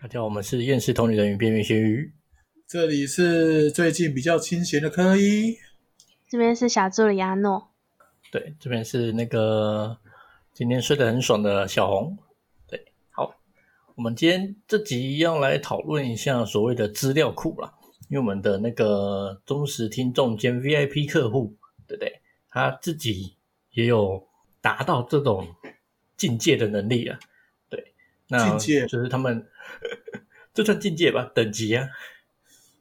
大家好，我们是厌世同龄人与边缘咸鱼。这里是最近比较清闲的科一，这边是小助理阿诺，对，这边是那个今天睡得很爽的小红。对，好，我们今天这集要来讨论一下所谓的资料库啦，因为我们的那个忠实听众兼 VIP 客户，对不对？他自己也有达到这种境界的能力啊。对，那境界就是他们 这算境界吧，等级啊。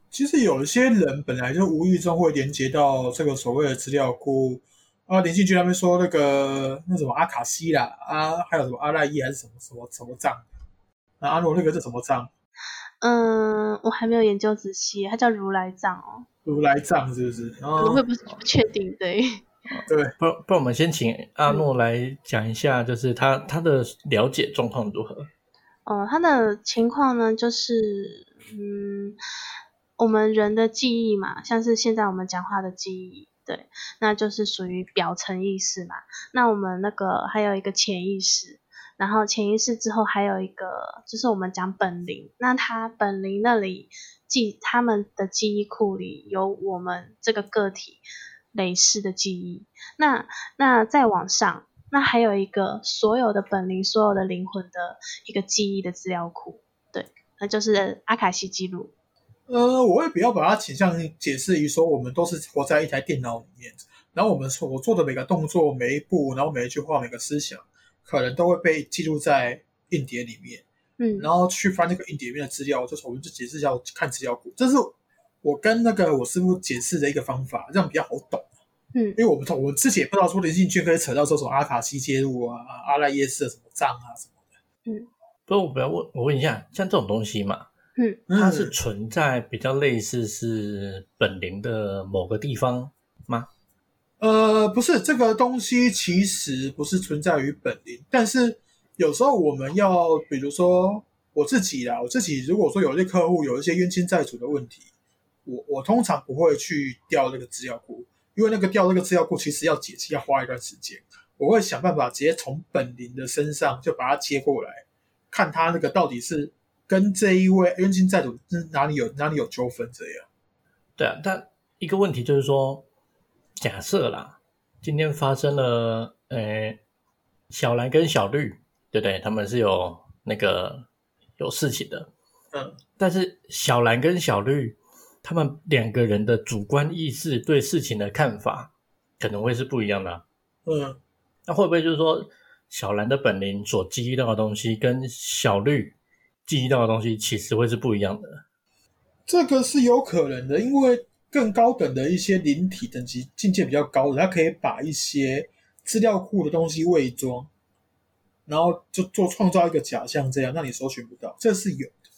其实有一些人本来就无意中会连接到这个所谓的资料库啊。林信居他们说那个那什么阿卡西啦，啊，还有什么阿赖耶还是什么什么什么藏啊？阿诺那个是什么藏？嗯，我还没有研究仔细，它叫如来藏哦，如来藏是不是？可哦能会不不确定，对，对，不然不然，我们先请阿诺来讲一下，就是他他的了解状况如何？哦、他的情况呢，就是嗯，我们人的记忆嘛，像是现在我们讲话的记忆，对，那就是属于表层意识嘛。那我们那个还有一个潜意识，然后潜意识之后还有一个就是我们讲本灵，那他本灵那里记他们的记忆库里有我们这个个体累世的记忆，那那再往上。那还有一个所有的本灵、所有的灵魂的一个记忆的资料库，对，那就是阿卡西记录。呃，我会比较把它倾向于解释于说，我们都是活在一台电脑里面，然后我们所做的每个动作、每一步，然后每一句话、每个思想，可能都会被记录在硬碟里面。嗯然后去翻那个硬碟里面的资料，就是我们就解释一下看资料库，这是我跟那个我师傅解释的一个方法，这样比较好懂。嗯因为我们从我自己也不知道说林信圈可以扯到说什么阿卡西介入啊、阿赖耶识的什么账啊什么的。嗯不过我不要问，我问一下，像这种东西嘛，嗯它是存在比较类似是本灵的某个地方吗？呃，不是这个东西其实不是存在于本灵，但是有时候我们要，比如说我自己啦，我自己如果说有一些客户有一些冤亲债主的问题，我我通常不会去调这个资料库，因为那个调那个资料库其实要解析要花一段时间，我会想办法直接从本林的身上就把它接过来，看他那个到底是跟这一位冤亲债主是哪里有哪里有纠纷这样。对啊，但一个问题就是说，假设啦，今天发生了，呃，小蓝跟小绿，对不对？他们是有那个有事情的，嗯，但是小蓝跟小绿，他们两个人的主观意识对事情的看法可能会是不一样的啊、嗯，那会不会就是说，小蓝的本灵所记忆到的东西，跟小绿记忆到的东西，其实会是不一样的？这个是有可能的，因为更高等的一些灵体等级境界比较高的，他可以把一些资料库的东西伪装，然后就做创造一个假象，这样让你搜寻不到，这是有的。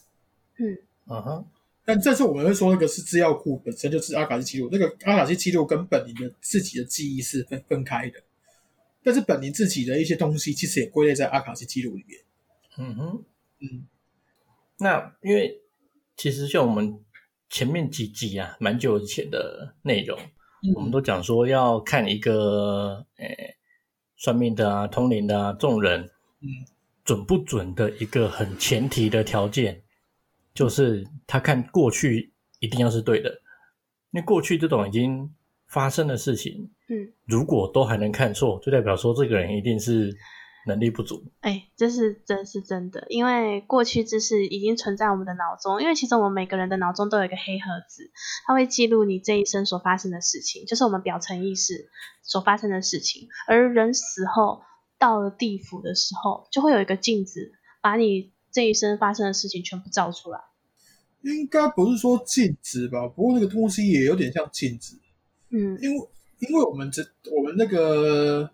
嗯嗯哼，但这次我们会说，那个是资料库本身就是阿卡西记录，那个阿卡西记录跟本灵的自己的记忆是分分开的，但是本灵自己的一些东西其实也归类在阿卡西记录里面。嗯哼。嗯，那因为其实像我们前面几集啊，蛮久以前的内容，我们都讲说要看一个诶算命的啊、通灵的啊这种人嗯准不准的一个很前提的条件，就是他看过去一定要是对的，因为过去这种已经发生的事情，嗯，如果都还能看错，就代表说这个人一定是能力不足。哎，这是真是真的，因为过去知识已经存在我们的脑中，因为其实我们每个人的脑中都有一个黑盒子，它会记录你这一生所发生的事情，就是我们表层意识所发生的事情。而人死后到了地府的时候，就会有一个镜子，把你这一生发生的事情全部照出来。应该不是说禁止吧，不过那个东西也有点像禁止。嗯因为因为我们这我们那个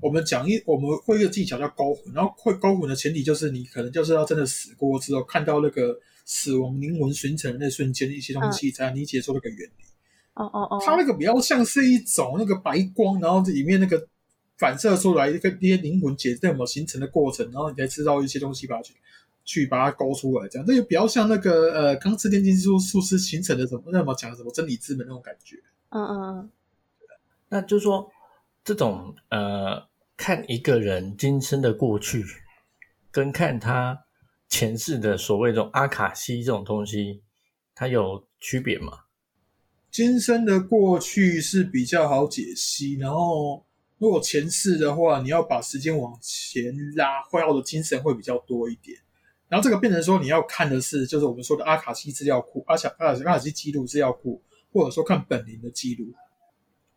我们讲一我们会一个技巧叫勾魂，然后会勾魂的前提就是你可能就是要真的死过之后，看到那个死亡灵魂形成的那瞬间的一些东西，才能理解出那个原理。哦哦哦，它那个比较像是一种那个白光，然后这里面那个反射出来一个一些灵魂解那么形成的过程，然后你才知道一些东西把它去去把它勾出来，这样这就比较像那个呃钢之炼金术术师形成的什么那么讲什么真理之门那种感觉。嗯嗯嗯那就是说，这种呃，看一个人今生的过去，跟看他前世的所谓这种阿卡西这种东西，它有区别吗？今生的过去是比较好解析，然后如果前世的话，你要把时间往前拉，会要的精神会比较多一点。然后这个变成说你要看的是，就是我们说的阿卡西资料库、阿卡阿卡阿卡西记录资料库，或者说看本灵的记录。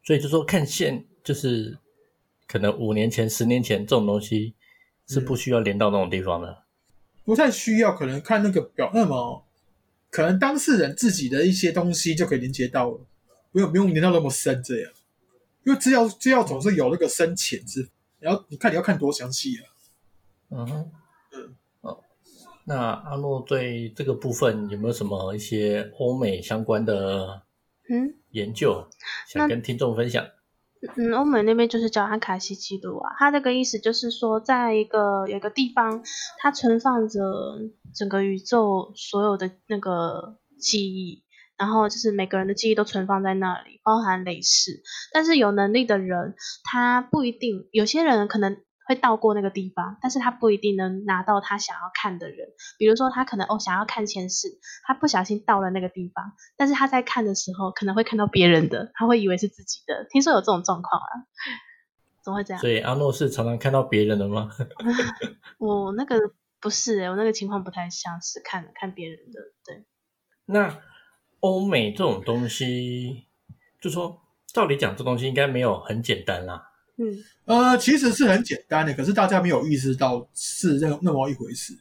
所以就说看现，就是可能五年前、十年前这种东西是不需要连到那种地方的。不太需要，可能看那个表，那么可能当事人自己的一些东西就可以连接到了，不用不用连到那么深这样。因为资料资料总是有那个深浅之，然后你看你要看多详细啊。嗯哼，那阿诺对这个部分有没有什么一些欧美相关的嗯研究想跟听众分享？嗯，欧美那边就是叫阿卡西记录啊，它这个意思就是说，在一个有一个地方，它存放着整个宇宙所有的那个记忆，然后就是每个人的记忆都存放在那里，包含累世。但是有能力的人，他不一定，有些人可能会到过那个地方，但是他不一定能拿到他想要看的人。比如说，他可能哦想要看前世，他不小心到了那个地方，但是他在看的时候可能会看到别人的，他会以为是自己的。听说有这种状况啊，怎么会这样？所以阿诺是常常看到别人的吗？我那个不是、欸，我那个情况不太像是看看别人的，对，那欧美这种东西，就说照理讲，这东西应该没有很简单啦。嗯。呃，其实是很简单的，可是大家没有意识到是那那么一回事。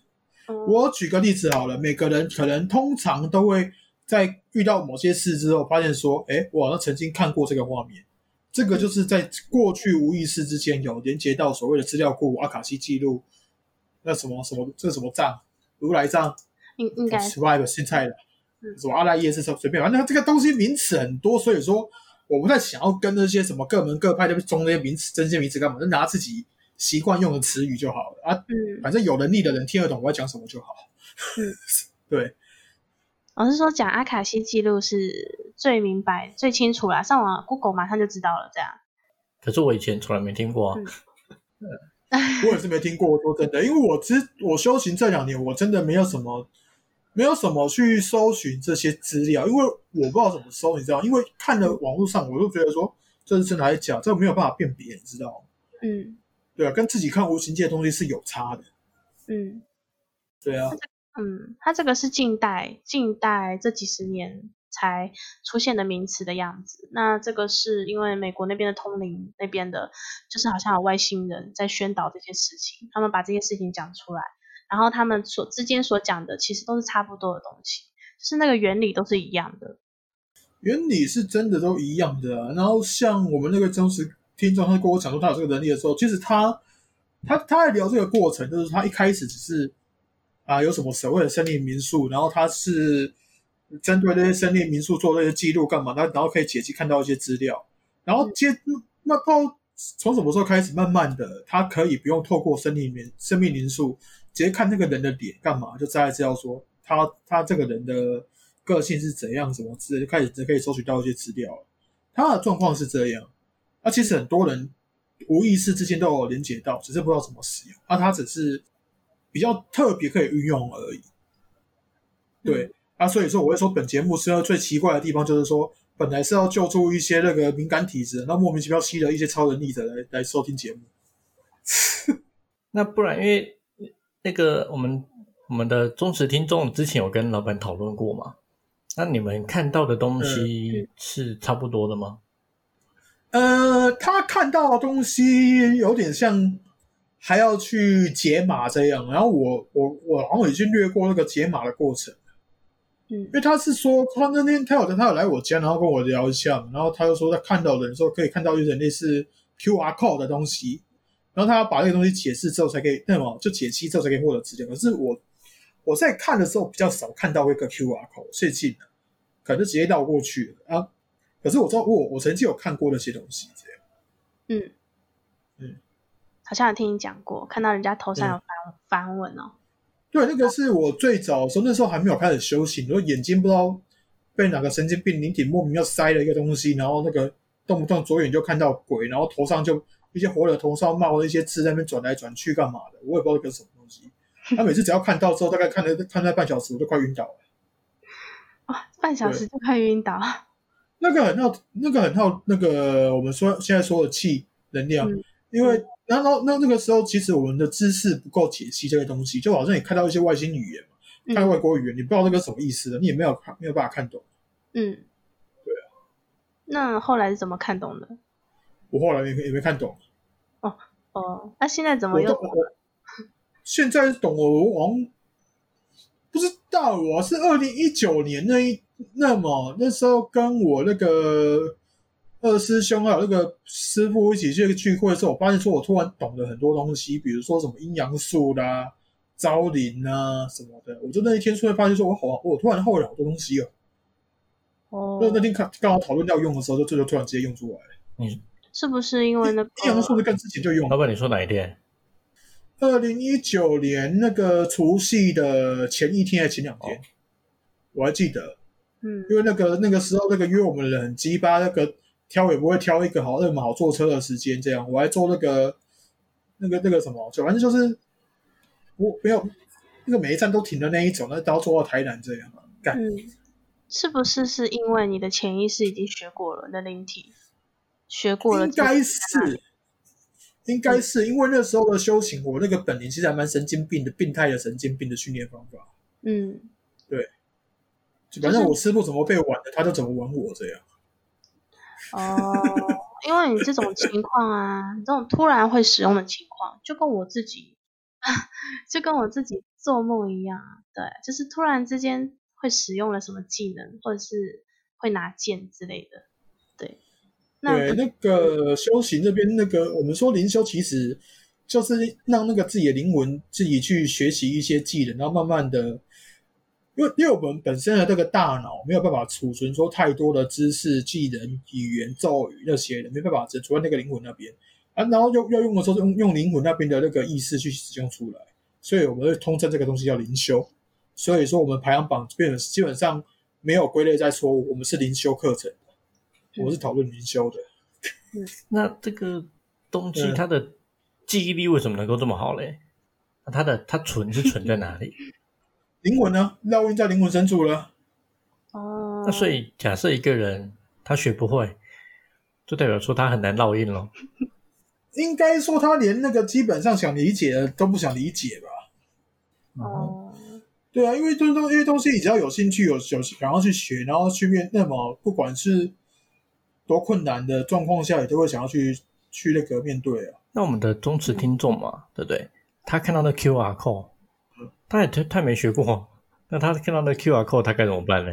嗯我举个例子好了，每个人可能通常都会在遇到某些事之后，发现说，哎，我好像曾经看过这个画面。这个就是在过去无意识之间有连接到所谓的资料库、阿卡西记录，那什么什么这什么账、如来藏、应应该。Swipe 现在的嗯。什么阿赖耶是什么随便，反正这个东西名词很多，所以说我不太想要跟那些什么各门各派的中那些名词、真些名词干嘛，就拿自己习惯用的词语就好了啊。嗯，反正有能力的人听得懂我要讲什么就好。嗯，对，我是说讲阿卡西记录是最明白、最清楚啦，上网 Google 马上就知道了，这样。可是我以前从来没听过啊。嗯 我也是没听过，说真的，因为我其实我修行这两年，我真的没有什么，没有什么去搜寻这些资料，因为我不知道怎么搜，你知道？因为看了网络上，我就觉得说这是真的还是假，这没有办法辨别，你知道吗？嗯对啊，跟自己看无形界的东西是有差的。嗯对啊，嗯，它这个是近代近代这几十年才出现的名词的样子。那这个是因为美国那边的通灵那边的，就是好像有外星人在宣导这些事情，他们把这些事情讲出来，然后他们所之间所讲的其实都是差不多的东西，就是那个原理都是一样的。原理是真的都一样的、啊。然后像我们那个真实听众，他跟我讲说他有这个能力的时候，其实他他他在聊这个过程，就是他一开始只是啊有什么所谓的森林民宿，然后他是针对这些森林民宿做这些记录干嘛？他然后可以解析看到一些资料，然后接那到从什么时候开始，慢慢的他可以不用透过森林民生命民宿直接看那个人的脸干嘛，就大概知道说他他这个人的个性是怎样，什么之类，就开始可以收取到一些资料了。他的状况是这样，那、其实很多人无意识之间都有连接到，只是不知道怎么使用。那、他只是比较特别可以运用而已。对，啊，所以说我会说本节目是最奇怪的地方，就是说本来是要救助一些那个敏感体质，那莫名其妙吸了一些超能力者来来收听节目。那不然，因为那个我们我们的忠实听众之前有跟老板讨论过嘛？那你们看到的东西是差不多的吗？呃，他看到的东西有点像还要去解码这样，然后我我我好像已经略过那个解码的过程，嗯因为他是说他那天他有他有来我家，然后跟我聊一下，然后他就说他看到的时候可以看到有点类似 QR code 的东西，然后他要把那个东西解释之后才可以，那么就解析之后才可以获得资料。可是我我在看的时候比较少看到一个 QR code，最近可能就直接绕过去了啊。可是我知道我我曾经有看过那些东西，这样。嗯嗯，好像有听你讲过，看到人家头上有繁繁纹哦。对，那个是我最早的时候，那时候还没有开始修行，然后眼睛不知道被哪个神经病灵体莫名要塞了一个东西，然后那个动不动左眼就看到鬼，然后头上就一些活的头上冒了一些字在那边转来转去干嘛的，我也不知道那个什么东西。他每次只要看到之后，大概看了看了半小时，我都快晕倒了。哇，半小时就快晕倒。那个很耗，那个很耗，那个我们说现在说的气能量，嗯因为然后那那个时候其实我们的知识不够解析这个东西，就好像你看到一些外星语言嘛，看外国语言，你不知道那个什么意思的，你也没有看没有办法看懂。嗯，对啊。那后来是怎么看懂的？我后来也也没看懂，哦哦，那现在怎么又现在懂了，我好像不知道，我是二零一九年那一那么那时候跟我那个二师兄还有那个师傅一起去聚会的时候，我发现说我突然懂了很多东西，比如说什么阴阳术啦、招灵啊什么的。我就那一天突然发现说，我好，我突然后悔了好多东西哦。哦那那天看刚好讨论到用的时候，就这就突然直接用出来了。你是不是因为那个阴阳术是更之前就用老板，你说哪一天？二零一九年那个除夕的前一天还是前两天，哦。我还记得，嗯。因为那个那个时候那个约我们的人很鸡巴，那个挑也不会挑一个好那么好坐车的时间，这样我还坐那个那个那个什么，就反正就是我没有那个每一站都停的那一种，那都要坐到台南这样。干。嗯，是不是是因为你的潜意识已经学过了，你的灵体学过了应？该是，应该是因为那时候的修行，我那个本领其实还蛮神经病的，病态的神经病的训练方法。嗯对反正我师傅怎么被玩的，他就怎么玩我这样。哦，因为你这种情况啊，这种突然会使用的情况，就跟我自己，就跟我自己做梦一样啊，对，就是突然之间会使用了什么技能，或者是会拿剑之类的，对。那对，那个修行这边，那个我们说灵修，其实就是让那个自己的灵魂自己去学习一些技能，然后慢慢的，因为因为我们本身的这个大脑没有办法储存说太多的知识、技能、语言、咒语那些的，没办法只储在那个灵魂那边啊，然后要要用的时候，用用灵魂那边的那个意识去使用出来，所以我们会通称这个东西叫灵修。所以说，我们排行榜基本基本上没有归类在说我们是灵修课程的，我是讨论营销的。那这个东西嗯它的记忆力为什么能够这么好嘞？那它的它存是存在哪里？灵魂呢？烙印在灵魂深处了。哦，那所以假设一个人他学不会，就代表说他很难烙印咯。应该说他连那个基本上想理解的都不想理解吧？哦，对啊，因为东东因为东西你只要有兴趣有有想要去学，然后去面，那么不管是多困难的状况下，也都会想要去去那个面对啊。那我们的忠实听众嘛，对不对？他看到那 QR code，他也他他没学过，那他看到那 QR code，他该怎么办呢？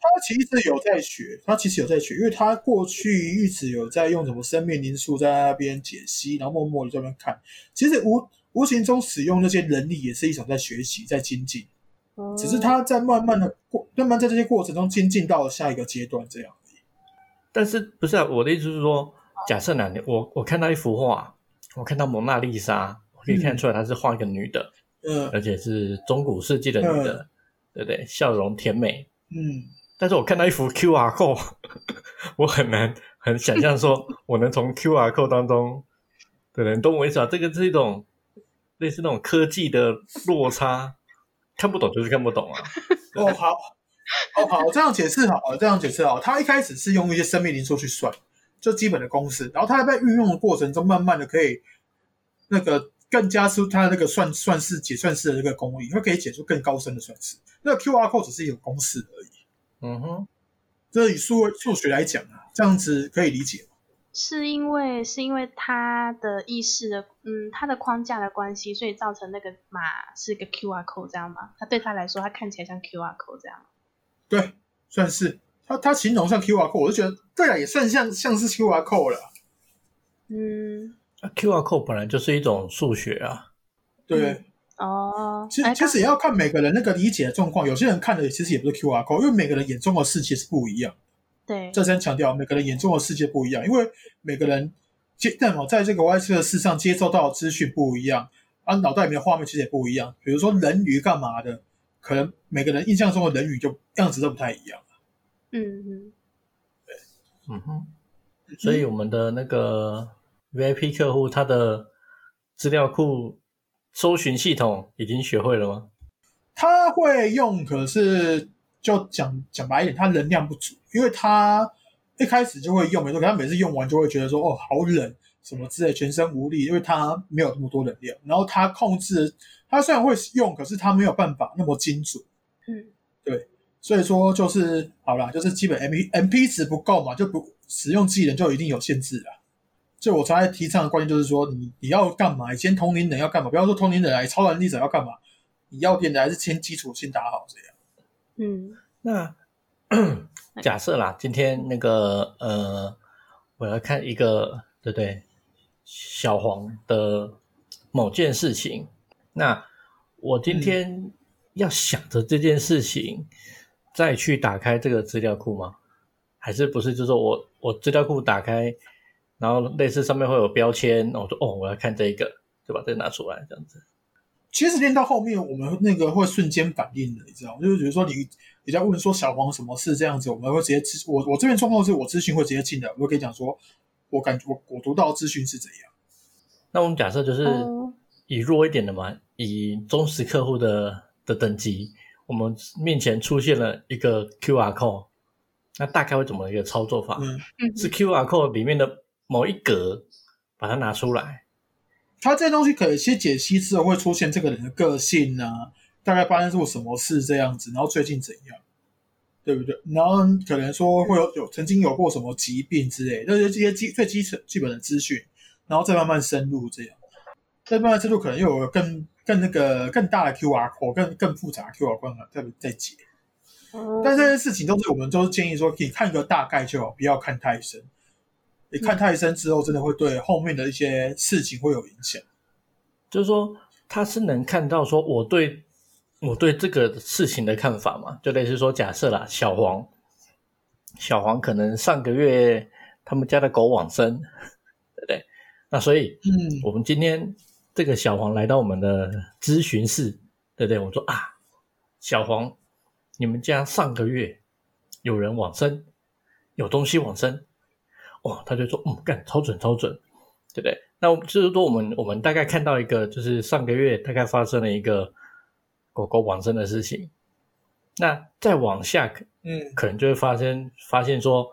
他其实有在学，他其实有在学，因为他过去一直有在用什么生命灵数在那边解析，然后默默的在那边看。其实无无形中使用那些能力，也是一种在学习，在精进。哦只是他在慢慢的过，慢慢在这些过程中精进到了下一个阶段，这样。但是不是啊？我的意思是说，假设哪年我我看到一幅画，我看到蒙娜丽莎，我可以看出来她是画一个女的，嗯而且是中古世纪的女的，对不对？笑容甜美。嗯，但是我看到一幅 QR code，我很难很想象说 我能从 QR code 当中，对不对？你懂我意思啊？这个是一种类似那种科技的落差，看不懂就是看不懂啊。哦好，哦好，这样解释好了，这样解释好。他一开始是用一些生命灵数去算，就基本的公式，然后他在运用的过程中，慢慢的可以那个更加出他那个算算式解算式的那个功力，他可以解出更高深的算式。那个 QR code 只是一个公式而已，嗯哼，这以数数学来讲啊，这样子可以理解吗？是因为是因为他的意识的，嗯，他的框架的关系，所以造成那个码是个 QR code 这样吗？他对他来说，他看起来像 QR code 这样。对，算是他他形容像 QR code，我就觉得对啊，也算像像是 QR code 了。嗯，那 QR code 本来就是一种数学啊。对，哦，其哎实其实也要看每个人那个理解的状况，有些人看的其实也不是 QR code，因为每个人眼中的世界是不一样。对，这先强调，每个人眼中的世界不一样，因为每个人接但么在这个 Y 车的世上接受到的资讯不一样，啊，脑袋里面的画面其实也不一样。比如说人鱼干嘛的，可能每个人印象中的人鱼就样子都不太一样。嗯嗯，嗯哼，所以我们的那个 VIP 客户，他的资料库搜寻系统已经学会了吗？他会用，可是就讲讲白一点，他能量不足，因为他一开始就会用，没错，可他每次用完就会觉得说，哦，好冷，什么之类，全身无力，因为他没有那么多能量。然后他控制，他虽然会用，可是他没有办法那么精准。嗯，对，所以说就是好啦，就是基本 M P M P 值不够嘛，就不使用技能就一定有限制了。就我常在提倡的观念就是说，你你要干嘛？以前同龄人要干嘛？不要说同龄人来，超能力者要干嘛？你要点的还是先基础先打好这样。嗯，那假设啦，今天那个呃，我要看一个对不对？小黄的某件事情，那我今天要想着这件事情，再去打开这个资料库吗？还是不是？就是说我我资料库打开，然后类似上面会有标签，我说哦，我要看这一个，就把这个拿出来，这样子。其实练到后面，我们那个会瞬间反应的，你知道吗？就是比如说你你在问说小黄什么事这样子，我们会直接咨我我这边状况是我咨询会直接进的，我会跟你讲说，我感觉我我读到资讯是怎样。那我们假设就是哦以弱一点的嘛，以忠实客户的的等级，我们面前出现了一个 QR code，那大概会怎么一个操作法？嗯，嗯是 QR code 里面的某一格，把它拿出来。它这东西可以先解析之后会出现这个人的个性啊，大概发生过什么事这样子，然后最近怎样，对不对？然后可能说会有有曾经有过什么疾病之类，那些这些基最基础基本的资讯，然后再慢慢深入这样，再慢慢深入可能又有更更那个更大的 QR code，更更复杂的 QR code 再再解。哦但这些事情都是我们都是建议说，可以看个大概就好，不要看太深。你看太深之后，真的会对后面的一些事情会有影响。就是说，他是能看到说我对我对这个事情的看法嘛？就类似说，假设啦，小黄，小黄可能上个月他们家的狗往生，对不对？那所以嗯我们今天这个小黄来到我们的咨询室，对不对？我说啊，小黄，你们家上个月有人往生，有东西往生，哦，他就说，嗯，干超准超准，对不对？那我就是说，我们我们大概看到一个，就是上个月大概发生了一个狗狗往生的事情，那再往下嗯可能就会发生发现说，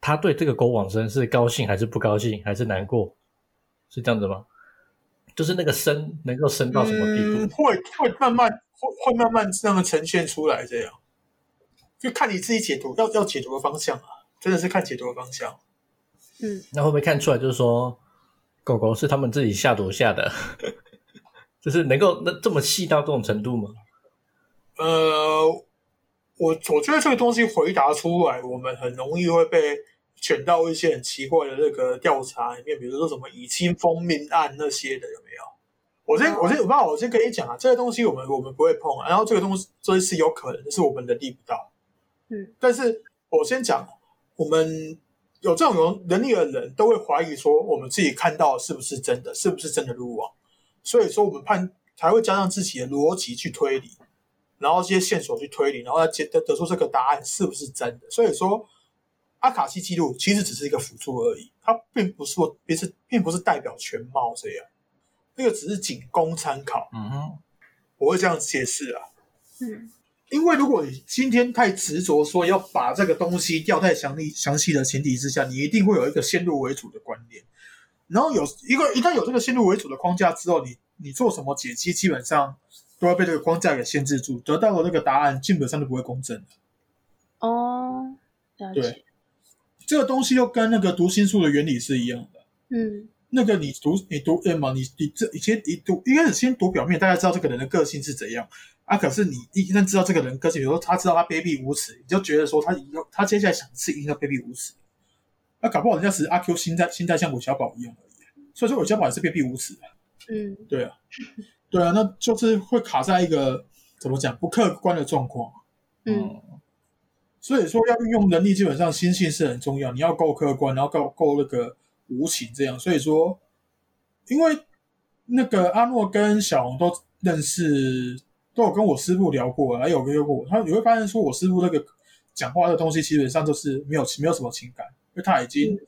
他对这个狗往生是高兴还是不高兴，还是难过，是这样子吗？就是那个深能够深到什么地步？嗯会会慢慢会会慢慢这样呈现出来，这样就看你自己解读，要要解读的方向啊，真的是看解读的方向。嗯那会不会看出来，就是说狗狗是他们自己下毒下的，就是能够那这么细到这种程度吗？呃，我我觉得这个东西回答出来，我们很容易会被卷到一些很奇怪的那个调查里面，比如说什么以清风命案那些的，有没有？我先我先我爸，我先跟你讲啊，这个东西我们我们不会碰啊，然后这个东西这是有可能，是我们能力不到。嗯，但是我先讲，我们有这种有能力的人都会怀疑说，我们自己看到是不是真的，是不是真的路网，所以说我们判才会加上自己的逻辑去推理。然后这些线索去推理，然后得得得出这个答案是不是真的。所以说，阿卡西记录其实只是一个辅助而已，它并不是说，并是并不是代表全貌这样，那个只是仅供参考。嗯哼，我会这样解释啊，嗯因为如果你今天太执着说要把这个东西调太详细详细的前提之下，你一定会有一个先入为主的观念。然后有一个一旦有这个先入为主的框架之后，你你做什么解析，基本上都会被这个框架给限制住，得到的那个答案基本上都不会公正的。哦，了解对，这个东西又跟那个读心术的原理是一样的。嗯那个你读你读 M 嘛，你你这以前你读一开始先读表面，大家知道这个人的个性是怎样啊。可是你一旦知道这个人个性，比如说他知道他卑鄙无耻，你就觉得说他以后他接下来想的是一定要卑鄙无耻。那、搞不好人家只是阿 Q 心态心态像韦小宝一样而已。所以说韦小宝也是卑鄙无耻的，嗯对啊，对啊，那就是会卡在一个怎么讲不客观的状况。嗯所以说要运用能力，基本上心性是很重要，你要够客观，然后够够那个无情这样。所以说，因为那个阿诺跟小红都认识，都有跟我师傅聊过，还有约过我，他你会发现说我师傅那个讲话的东西基本上都是没有没有什么情感，因为他已经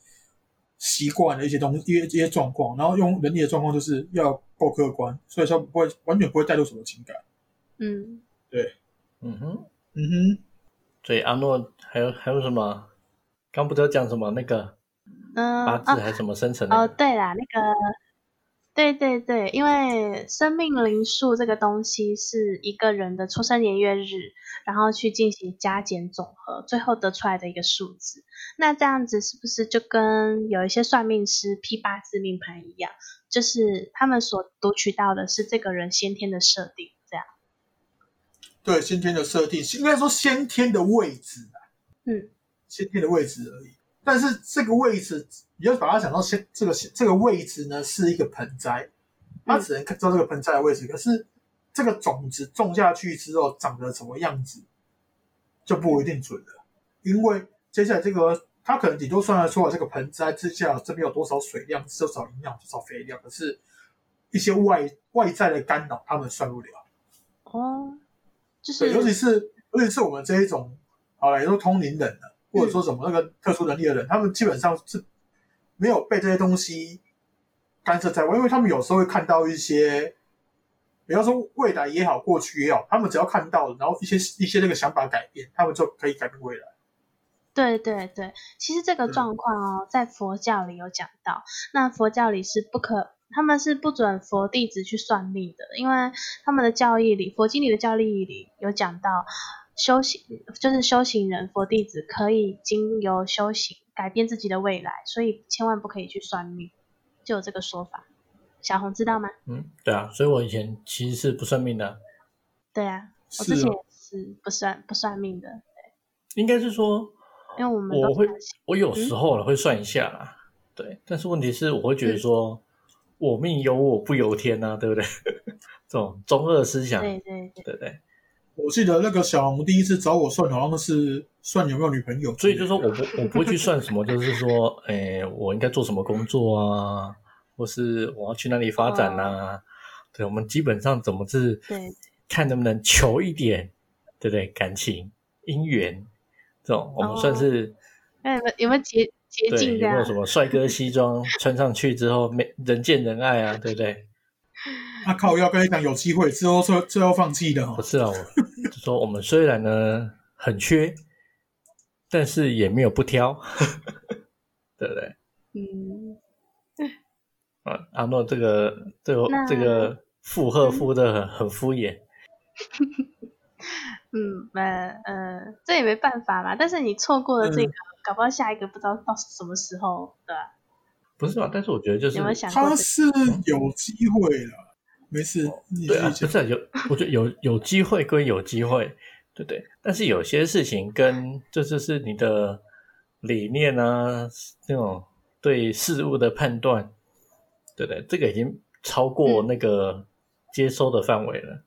习惯了一些东西、一些一些状况，然后用人力的状况就是要够客观，所以说不会完全不会带入什么情感。嗯，对，嗯哼，嗯哼，所以阿诺还有还有什么？刚不知道讲什么那个嗯八字哦还是什么生辰那哦，个？对啦，那个，对对对，因为生命灵数这个东西是一个人的出生年月日，然后去进行加减总和，最后得出来的一个数字。那这样子是不是就跟有一些算命师批八字命盘一样，就是他们所读取到的是这个人先天的设定，这样？对，先天的设定，应该说先天的位置啊，嗯先天的位置而已。但是这个位置，你要把它想到先这个这个位置呢，是一个盆栽，它只能看知道这个盆栽的位置，可是这个种子种下去之后长得什么样子，就不一定准了。因为接下来这个，它可能顶多算得出来这个盆栽之下这边有多少水量、多少营养、多少肥料，可是一些外外在的干扰，他们算不了。哦，就是，尤其是是尤其是我们这一种，好了，也说通灵人的，或者说什么那个特殊能力的人，他们基本上是没有被这些东西干涉在外，因为他们有时候会看到一些，比方说未来也好，过去也好，他们只要看到，然后一些一些那个想法改变，他们就可以改变未来。对对对，其实这个对状况哦，在佛教里有讲到。那佛教里是不可，他们是不准佛弟子去算命的，因为他们的教义里，佛经里的教义里有讲到，修行就是修行人佛弟子可以经由修行改变自己的未来，所以千万不可以去算命，就有这个说法。小红知道吗？嗯，对啊，所以我以前其实是不算命的，对啊，我之前也是不算不算命的，应该是说因为我们我会我有时候呢会算一下啦，对，但是问题是我会觉得说，我命由我不由天呐、对不对？这种中二思想，对对对，对对？我记得那个小红第一次找我算，好像是算有没有女朋友所以就说我不我不会去算什么，就是说，诶，我应该做什么工作啊，或是我要去哪里发展呐、对，我们基本上怎么是对看能不能求一点，对不对？感情、姻缘这种，我们算是、那有没有有没有捷捷对径这样有没有？什么帅哥西装穿上去之后，没人见人爱啊，对不对？啊靠，要跟你讲有机会之后最最后放弃的哈不。是啊，我就说我们虽然呢很缺，但是也没有不挑，对不对？嗯，啊，阿诺这个这个那这个附和附的很很敷衍，嗯，呃呃，这也没办法嘛。但是你错过了这个，嗯搞不好下一个不知道到什么时候，对吧？不是吧？但是我觉得就是有没有想过这个？他是有机会了，没事，你对啊。不是啊有，我觉得有有机会归有机会，对不对？但是有些事情跟这就是你的理念啊，那种对事物的判断，对不对？这个已经超过嗯那个接收的范围了。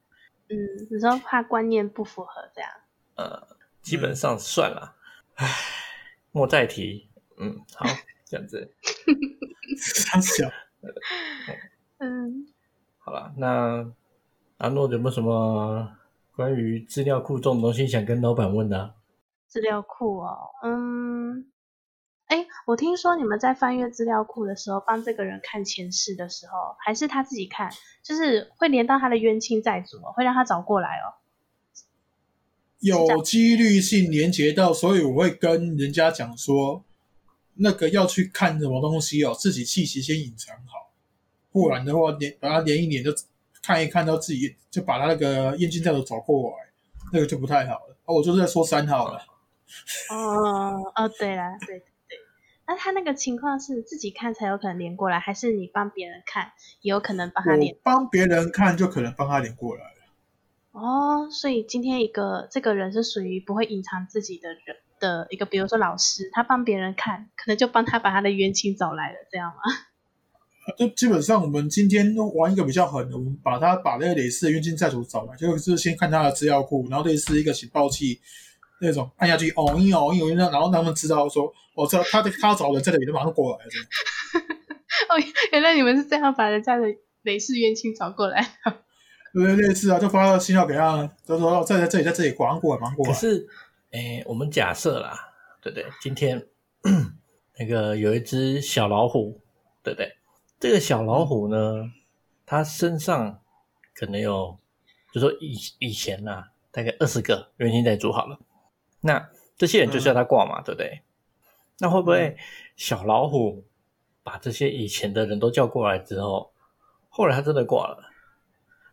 嗯，你说怕观念不符合这样，呃，基本上算了，唉，莫再提。嗯，好，这样子 他小，嗯，好了。那阿诺有没有什么关于资料库这种东西想跟老板问的啊、资料库哦，嗯，哎，我听说你们在翻阅资料库的时候，帮这个人看前世的时候，还是他自己看，就是会连到他的冤亲债主哦，会让他找过来哦。有几率性连接到，所以我会跟人家讲说，那个要去看什么东西哦，自己气息先隐藏好，不然的话连把它连一连就看一看到自己就把他那个验金债主找过来，那个就不太好了。哦，我就是在说三号了，哦哦，对啦，对对对。那他那个情况是自己看才有可能连过来，还是你帮别人看也有可能帮他连我？帮别人看就可能帮他连过来了。哦，所以今天一个这个人是属于不会隐藏自己的人的一个，比如说老师，他帮别人看，可能就帮他把他的冤亲找来了，这样吗？就基本上我们今天玩一个比较狠的，我们把他把那个类似的冤亲债主找来，就是先看他的资料库，然后类似一个警报器那种按下去，哦一哦一哦一，然后他们知道说，我知道他的他找人在这里，就马上过来了。这样哦，原来你们是这样把人家的雷氏冤亲找过来。对对，类似啊，就发了信号给他，他说哦在在这里，在这里，马上过来，马上过来。可是，哎，我们假设啦，对不对？今天 那个有一只小老虎，对不对？这个小老虎呢，它身上可能有，就说以以前呐、大概二十个原型在组好了，那这些人就是要他挂嘛，对不对？那会不会小老虎把这些以前的人都叫过来之后，后来他真的挂了，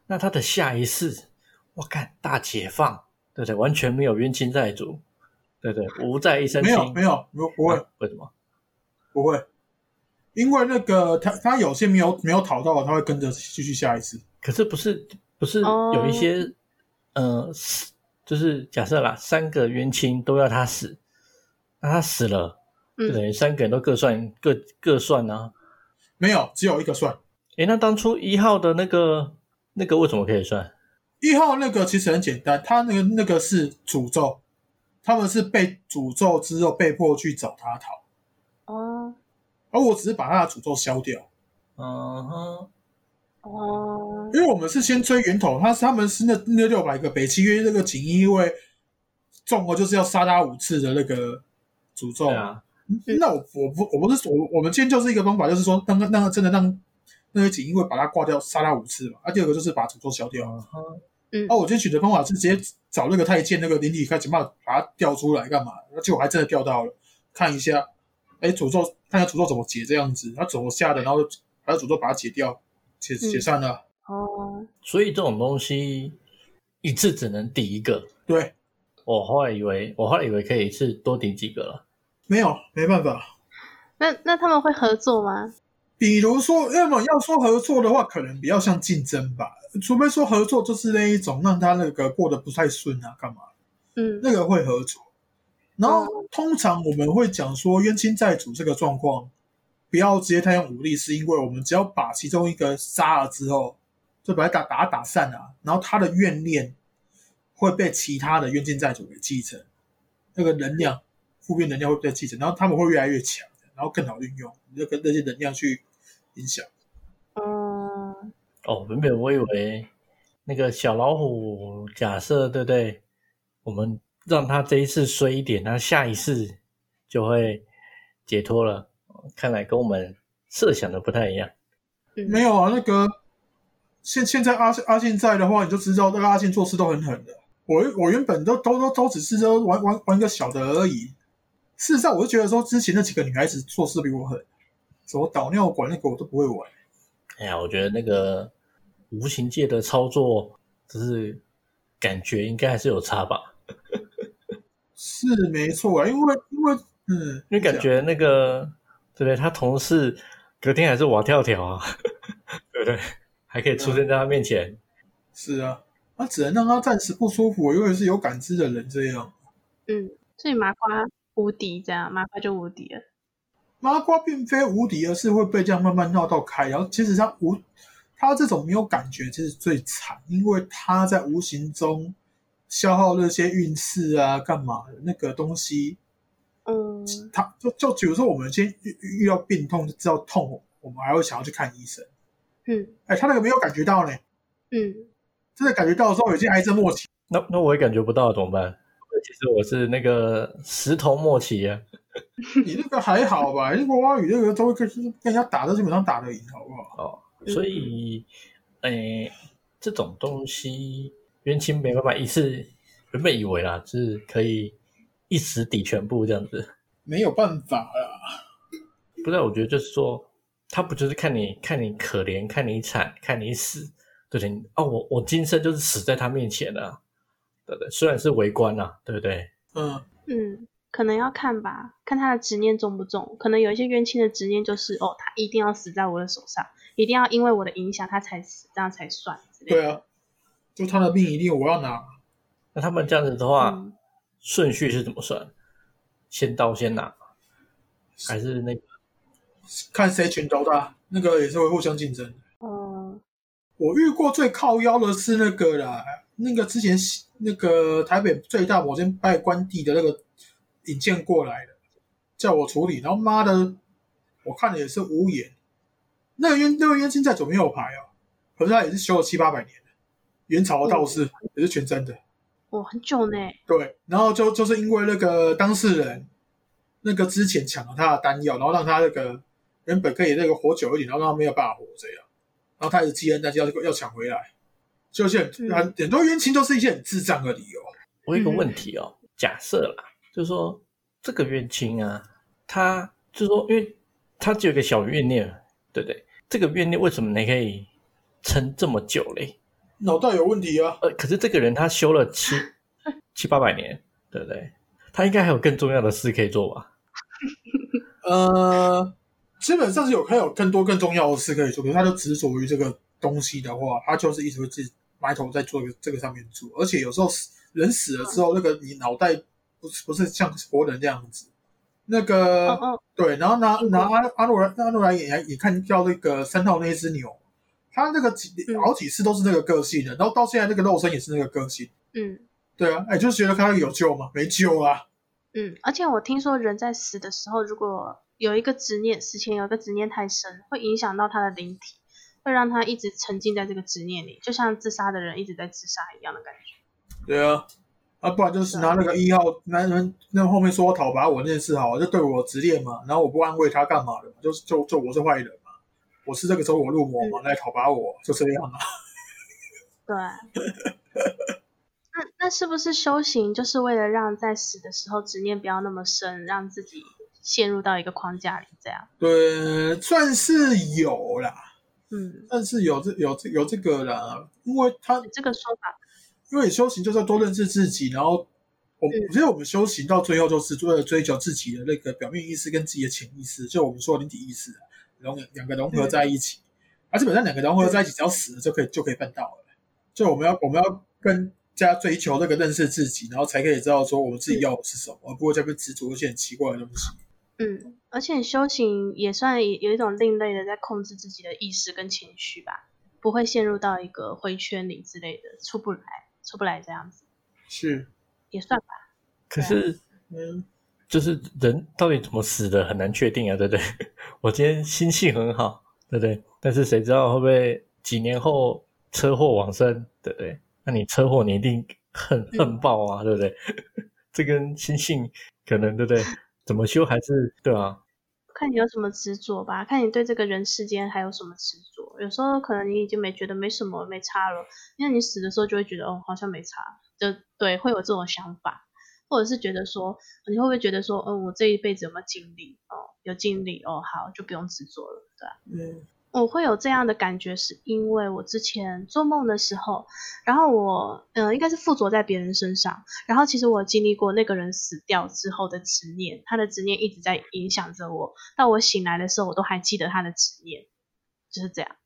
那他的下一世，我看大解放，对不对？完全没有冤亲债主，对不对？无债一身轻，没有没有没有不会。啊？为什么？不会，因为那个他他有些没有没有讨到，他会跟着继续下一次。可是不是不是哦有一些、呃死，就是假设啦，三个冤亲都要他死，那他死了，就等嗯，于三个人都各算各各算啊。没有，只有一个算。诶，那当初一号的那个那个为什么可以算？一号那个其实很简单，他那个那个是诅咒，他们是被诅咒之后被迫去找他讨，哦而我只是把他的诅咒消掉，嗯哼，哦，因为我们是先追源头，他是他们是那那六百个北契约那个锦衣卫中了就是要杀他五次的那个诅咒，啊，那我我不我不是我我们今天就是一个方法，就是说让让让真的让那个锦衣卫把他挂掉，杀他五次嘛，啊，第二个就是把诅咒消掉，嗯哼，嗯。啊，我今天取的方法是直接找那个太监那个灵体，看想办把他调出来干嘛？而且我还真的调到了，看一下，哎，诅咒看一下诅咒怎么解这样子，他怎么下的，然后还有诅咒把它解掉，解嗯解散了。哦，所以这种东西一次只能抵一个。对，我后来以为，我后来以为可以一次多抵几个了。没有没办法。那那他们会合作吗？比如说，要么要说合作的话，可能比较像竞争吧。除非说合作就是那一种让他那个过得不太顺啊，干嘛？嗯那个会合作。然后通常我们会讲说冤亲债主这个状况，不要直接太用武力，是因为我们只要把其中一个杀了之后，就把他打打打散了，然后他的怨念会被其他的冤亲债主给继承，那个能量负面能量会被继承，然后他们会越来越强，然后更好运用那个那些能量去影响。嗯哦，原本我以为那个小老虎，假设对不对？我们让他这一次衰一点，他下一次就会解脱了。看来跟我们设想的不太一样。嗯，没有啊，那个现现在阿阿信在的话，你就知道那个阿信做事都很狠的。我我原本都都都都只是说玩玩玩个小的而已。事实上，我就觉得说之前那几个女孩子做事比我狠，什么导尿管那个我都不会玩。哎呀，我觉得那个无形界的操作，就是感觉应该还是有差吧。是没错啊，因为因为嗯，因为感觉那个对不对？他同事隔天还是瓦跳跳啊，对不对？还可以出现在他面前。是啊，那只能让他暂时不舒服，因为是有感知的人这样。嗯，所以麻瓜无敌，这样麻瓜就无敌了。麻瓜并非无敌，而是会被这样慢慢闹到开。然后其实他无，他这种没有感觉，其实最惨，因为他在无形中消耗那些运势啊，干嘛的那个东西。嗯他就就比如说，我们先遇遇到病痛，就知道痛，我们还会想要去看医生。嗯哎，他那个没有感觉到呢，嗯，真的感觉到的时候已经癌症末期。那那我也感觉不到怎么办？其实我是那个石头末期啊。你那个还好吧？那国蛙语那个都会跟跟人家打，都基本上打得赢，好不好？哦，所以，诶，这种东西冤亲没办法一次，原本以为啦，就是可以一时抵全部这样子。没有办法啦。不是，我觉得就是说，他不就是看你看你可怜，看你惨，看你死，对不对？哦，我我今生就是死在他面前了、啊，对不对？虽然是为官啊，对不对？嗯，嗯，可能要看吧，看他的执念重不重。可能有一些冤亲的执念就是，哦，他一定要死在我的手上，一定要因为我的影响他才死，这样才算之类的。对啊，就他的命一定我要拿。那他们这样子的话，嗯顺序是怎么算？先到先拿，还是那个？看谁拳头大，那个也是会互相竞争。嗯，我遇过最靠腰的是那个啦，那个之前那个台北最大某间拜关帝的那个引荐过来的，叫我处理，然后妈的，我看的也是无言。那个冤那个冤亲债主没有牌哦，可是他也是修了七八百年的，元朝的道士、也是全真的。哇，很久呢。对，然后就就是因为那个当事人那个之前抢了他的丹药，然后让他那个原本可以那个活久一点，然后让他没有办法活这样，然后他一直积恩，但是要要抢回来，就是很嗯很很多冤亲都是一些很智障的理由。我有一个问题哦，假设啦，就是说这个冤亲啊，他就是说，因为他只有一个小怨念，对不对？这个怨念为什么你可以撑这么久嘞？脑袋有问题啊！呃，可是这个人他修了七 七八百年，对不对？他应该还有更重要的事可以做吧？呃，基本上是有还有更多更重要的事可以做，可是他就执着于这个东西的话，他就是一直会自己埋头在做这个这个上面做，而且有时候死人死了之后，那个你脑袋不是不是像活人这样子，那个、哦哦，对，然后拿嗯拿阿阿诺兰阿诺兰也也看到那个三号那一只牛，他那个几嗯好几次都是那个个性的，然后到现在那个肉身也是那个个性，嗯对啊，哎，就是觉得他有救吗？没救啊，嗯，而且我听说人在死的时候，如果有一个执念，死前有一个执念太深，会影响到他的灵体，会让他一直沉浸在这个执念里，就像自杀的人一直在自杀一样的感觉。对啊，啊，不然就是拿那个一号男人那后面说我讨伐我那件事好，就对我执念嘛，然后我不安慰他干嘛的，就是就就我是坏人嘛，我是这个走火入魔嘛，来讨伐我，就这样啊。对。那那是不是修行就是为了让在死的时候执念不要那么深，让自己陷入到一个框架里？这样，对，算是有啦，嗯，但是有这有这有这个啦，因为他这个说法，因为修行就是要多认识自己，然后我嗯我觉得我们修行到最后就是为了追求自己的那个表面意识跟自己的潜意识，就我们说的灵体意识啊，融两个融合在一起，而、基本上两个融合在一起，只要死了就可以就可以办到了。就我们要我们要更加追求那个认识自己，然后才可以知道说我们自己要的是什么，而不会在那边执着一些很奇怪的东西。嗯，而且修行也算有一种另类的在控制自己的意识跟情绪吧，不会陷入到一个灰圈里之类的，出不来，出不来这样子，是，也算吧。可是嗯，就是人到底怎么死的很难确定啊，对不对？我今天心性很好，对不对？但是谁知道会不会几年后车祸往生，对不对？那你车祸你一定恨恨爆啊，对不对？这跟心性可能对不对？怎么修还是对啊？看你有什么执着吧，看你对这个人世间还有什么执着。有时候可能你已经没觉得没什么没差了，因为你死的时候就会觉得哦好像没差，就对会有这种想法，或者是觉得说你会不会觉得说嗯我这一辈子有没有尽力？哦有尽力哦好就不用执着了，对吧、嗯。我会有这样的感觉，是因为我之前做梦的时候，然后我嗯、呃应该是附着在别人身上，然后其实我经历过那个人死掉之后的执念，他的执念一直在影响着我，到我醒来的时候，我都还记得他的执念，就是这样。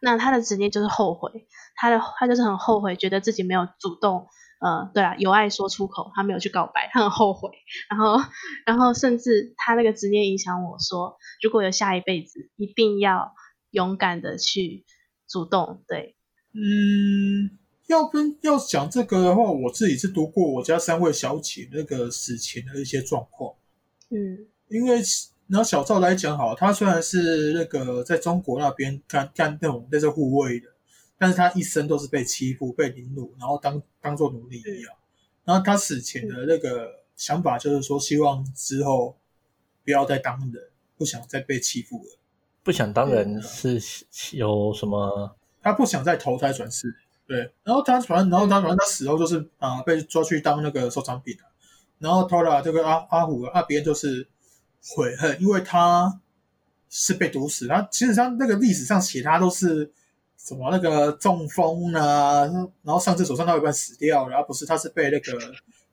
那他的执念就是后悔，他的他就是很后悔，觉得自己没有主动，呃，对啊，有爱说出口，他没有去告白，他很后悔。然后，然后甚至他那个执念影响我说，如果有下一辈子，一定要勇敢的去主动，对，嗯，要跟要讲这个的话，我自己是读过我家三位小姐那个死前的一些状况。嗯因为拿小赵来讲好，他虽然是那个在中国那边干干那种类似护卫的，但是他一生都是被欺负、被凌辱，然后当当做奴隶一样。然后他死前的那个想法就是说，希望之后不要再当人，不想再被欺负了。不想当人是有什么？他不想再投胎转世，对。然后他反正，然后他反正他死后就是啊、被抓去当那个收藏品了。然后 Tora 这个阿阿虎那边就是悔恨，因为他是被毒死。他其实上那个历史上写他都是什么那个中风啊，然后上厕所上到一半死掉，然后不是他是被那个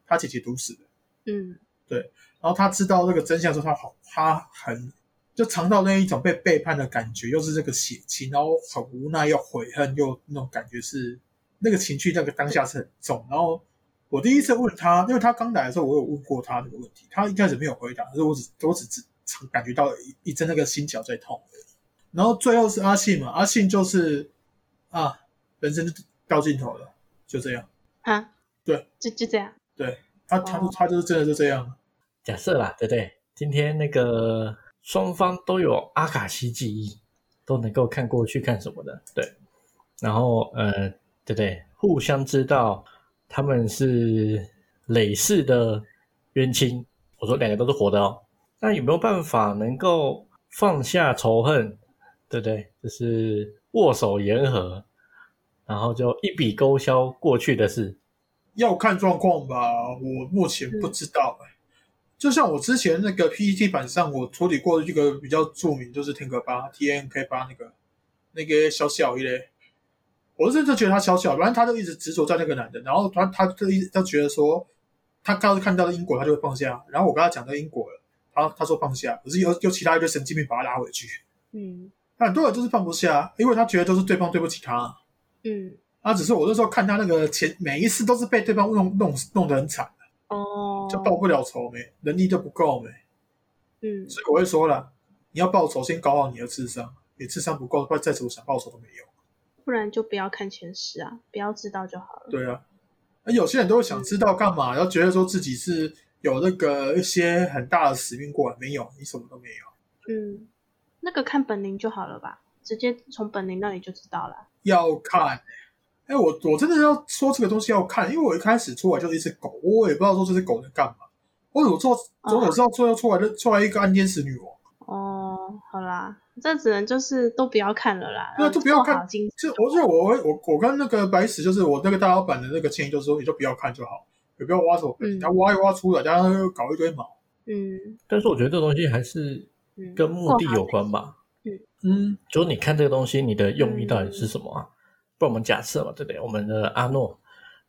他姐姐毒死的。嗯对然后他知道这个真相之后，他好，他很就尝到那一种被背叛的感觉，又是这个血亲，然后很无奈又悔恨，又那种感觉是那个情绪，那个当下是很重。然后我第一次问他，因为他刚来的时候，我有问过他这个问题，他一开始没有回答，可是我只 我只只感觉到一一阵那个心绞在痛。然后最后是阿信嘛，阿信就是啊，人生就到尽头了，就这样。啊，对，就就这样，对他，他就哦他就是真的就这样。假设啦，对不对？今天那个双方都有阿卡西记忆，都能够看过去看什么的，对。然后呃，对不对？互相知道他们是累世的冤亲。我说两个都是活的哦，那有没有办法能够放下仇恨，对不对？就是握手言和，然后就一笔勾销过去的事。要看状况吧，我目前不知道、欸。就像我之前那个 PPT 版上，我处理过一个比较著名，就是天格八 T N K 八那个那个小小一类，我是真的觉得他小小，反正他就一直执着在那个男的，然后他他就一直他觉得说，他刚看到的因果，他就会放下，然后我跟他讲到因果了，他他说放下，可是又又其他一堆神经病把他拉回去，嗯那很多人就是放不下，因为他觉得都是对方对不起他，嗯他只是我那时候看他那个前每一次都是被对方弄弄弄得很惨。哦，就报不了仇没，能力就不够没，嗯所以我会说了，你要报仇，先搞好你的智商，你智商不够，不然再怎么想报仇都没用。不然就不要看前世啊，不要知道就好了。对啊，那有些人都会想知道干嘛，然后觉得说自己是有那个一些很大的使命过来，没有，你什么都没有。嗯，那个看本灵就好了吧，直接从本灵那里就知道了。要看，哎，我我真的要说这个东西要看，因为我一开始出来就是一只狗，我也不知道说这只狗能干嘛，我怎么做，总有知道最后出来的出来一个暗天使女王。哦，好啦，这只能就是都不要看了啦。对啊都不要看就我就我我我跟那个白石，就是我那个大老板的那个建议，就是说你就不要看就好，也不要挖什么他挖一挖出来，然后又搞一堆毛。嗯但是我觉得这东西还是嗯，跟目的有关吧。嗯嗯，就是你看这个东西，你的用意到底是什么啊？不然我们假设嘛，对不对？我们的阿诺，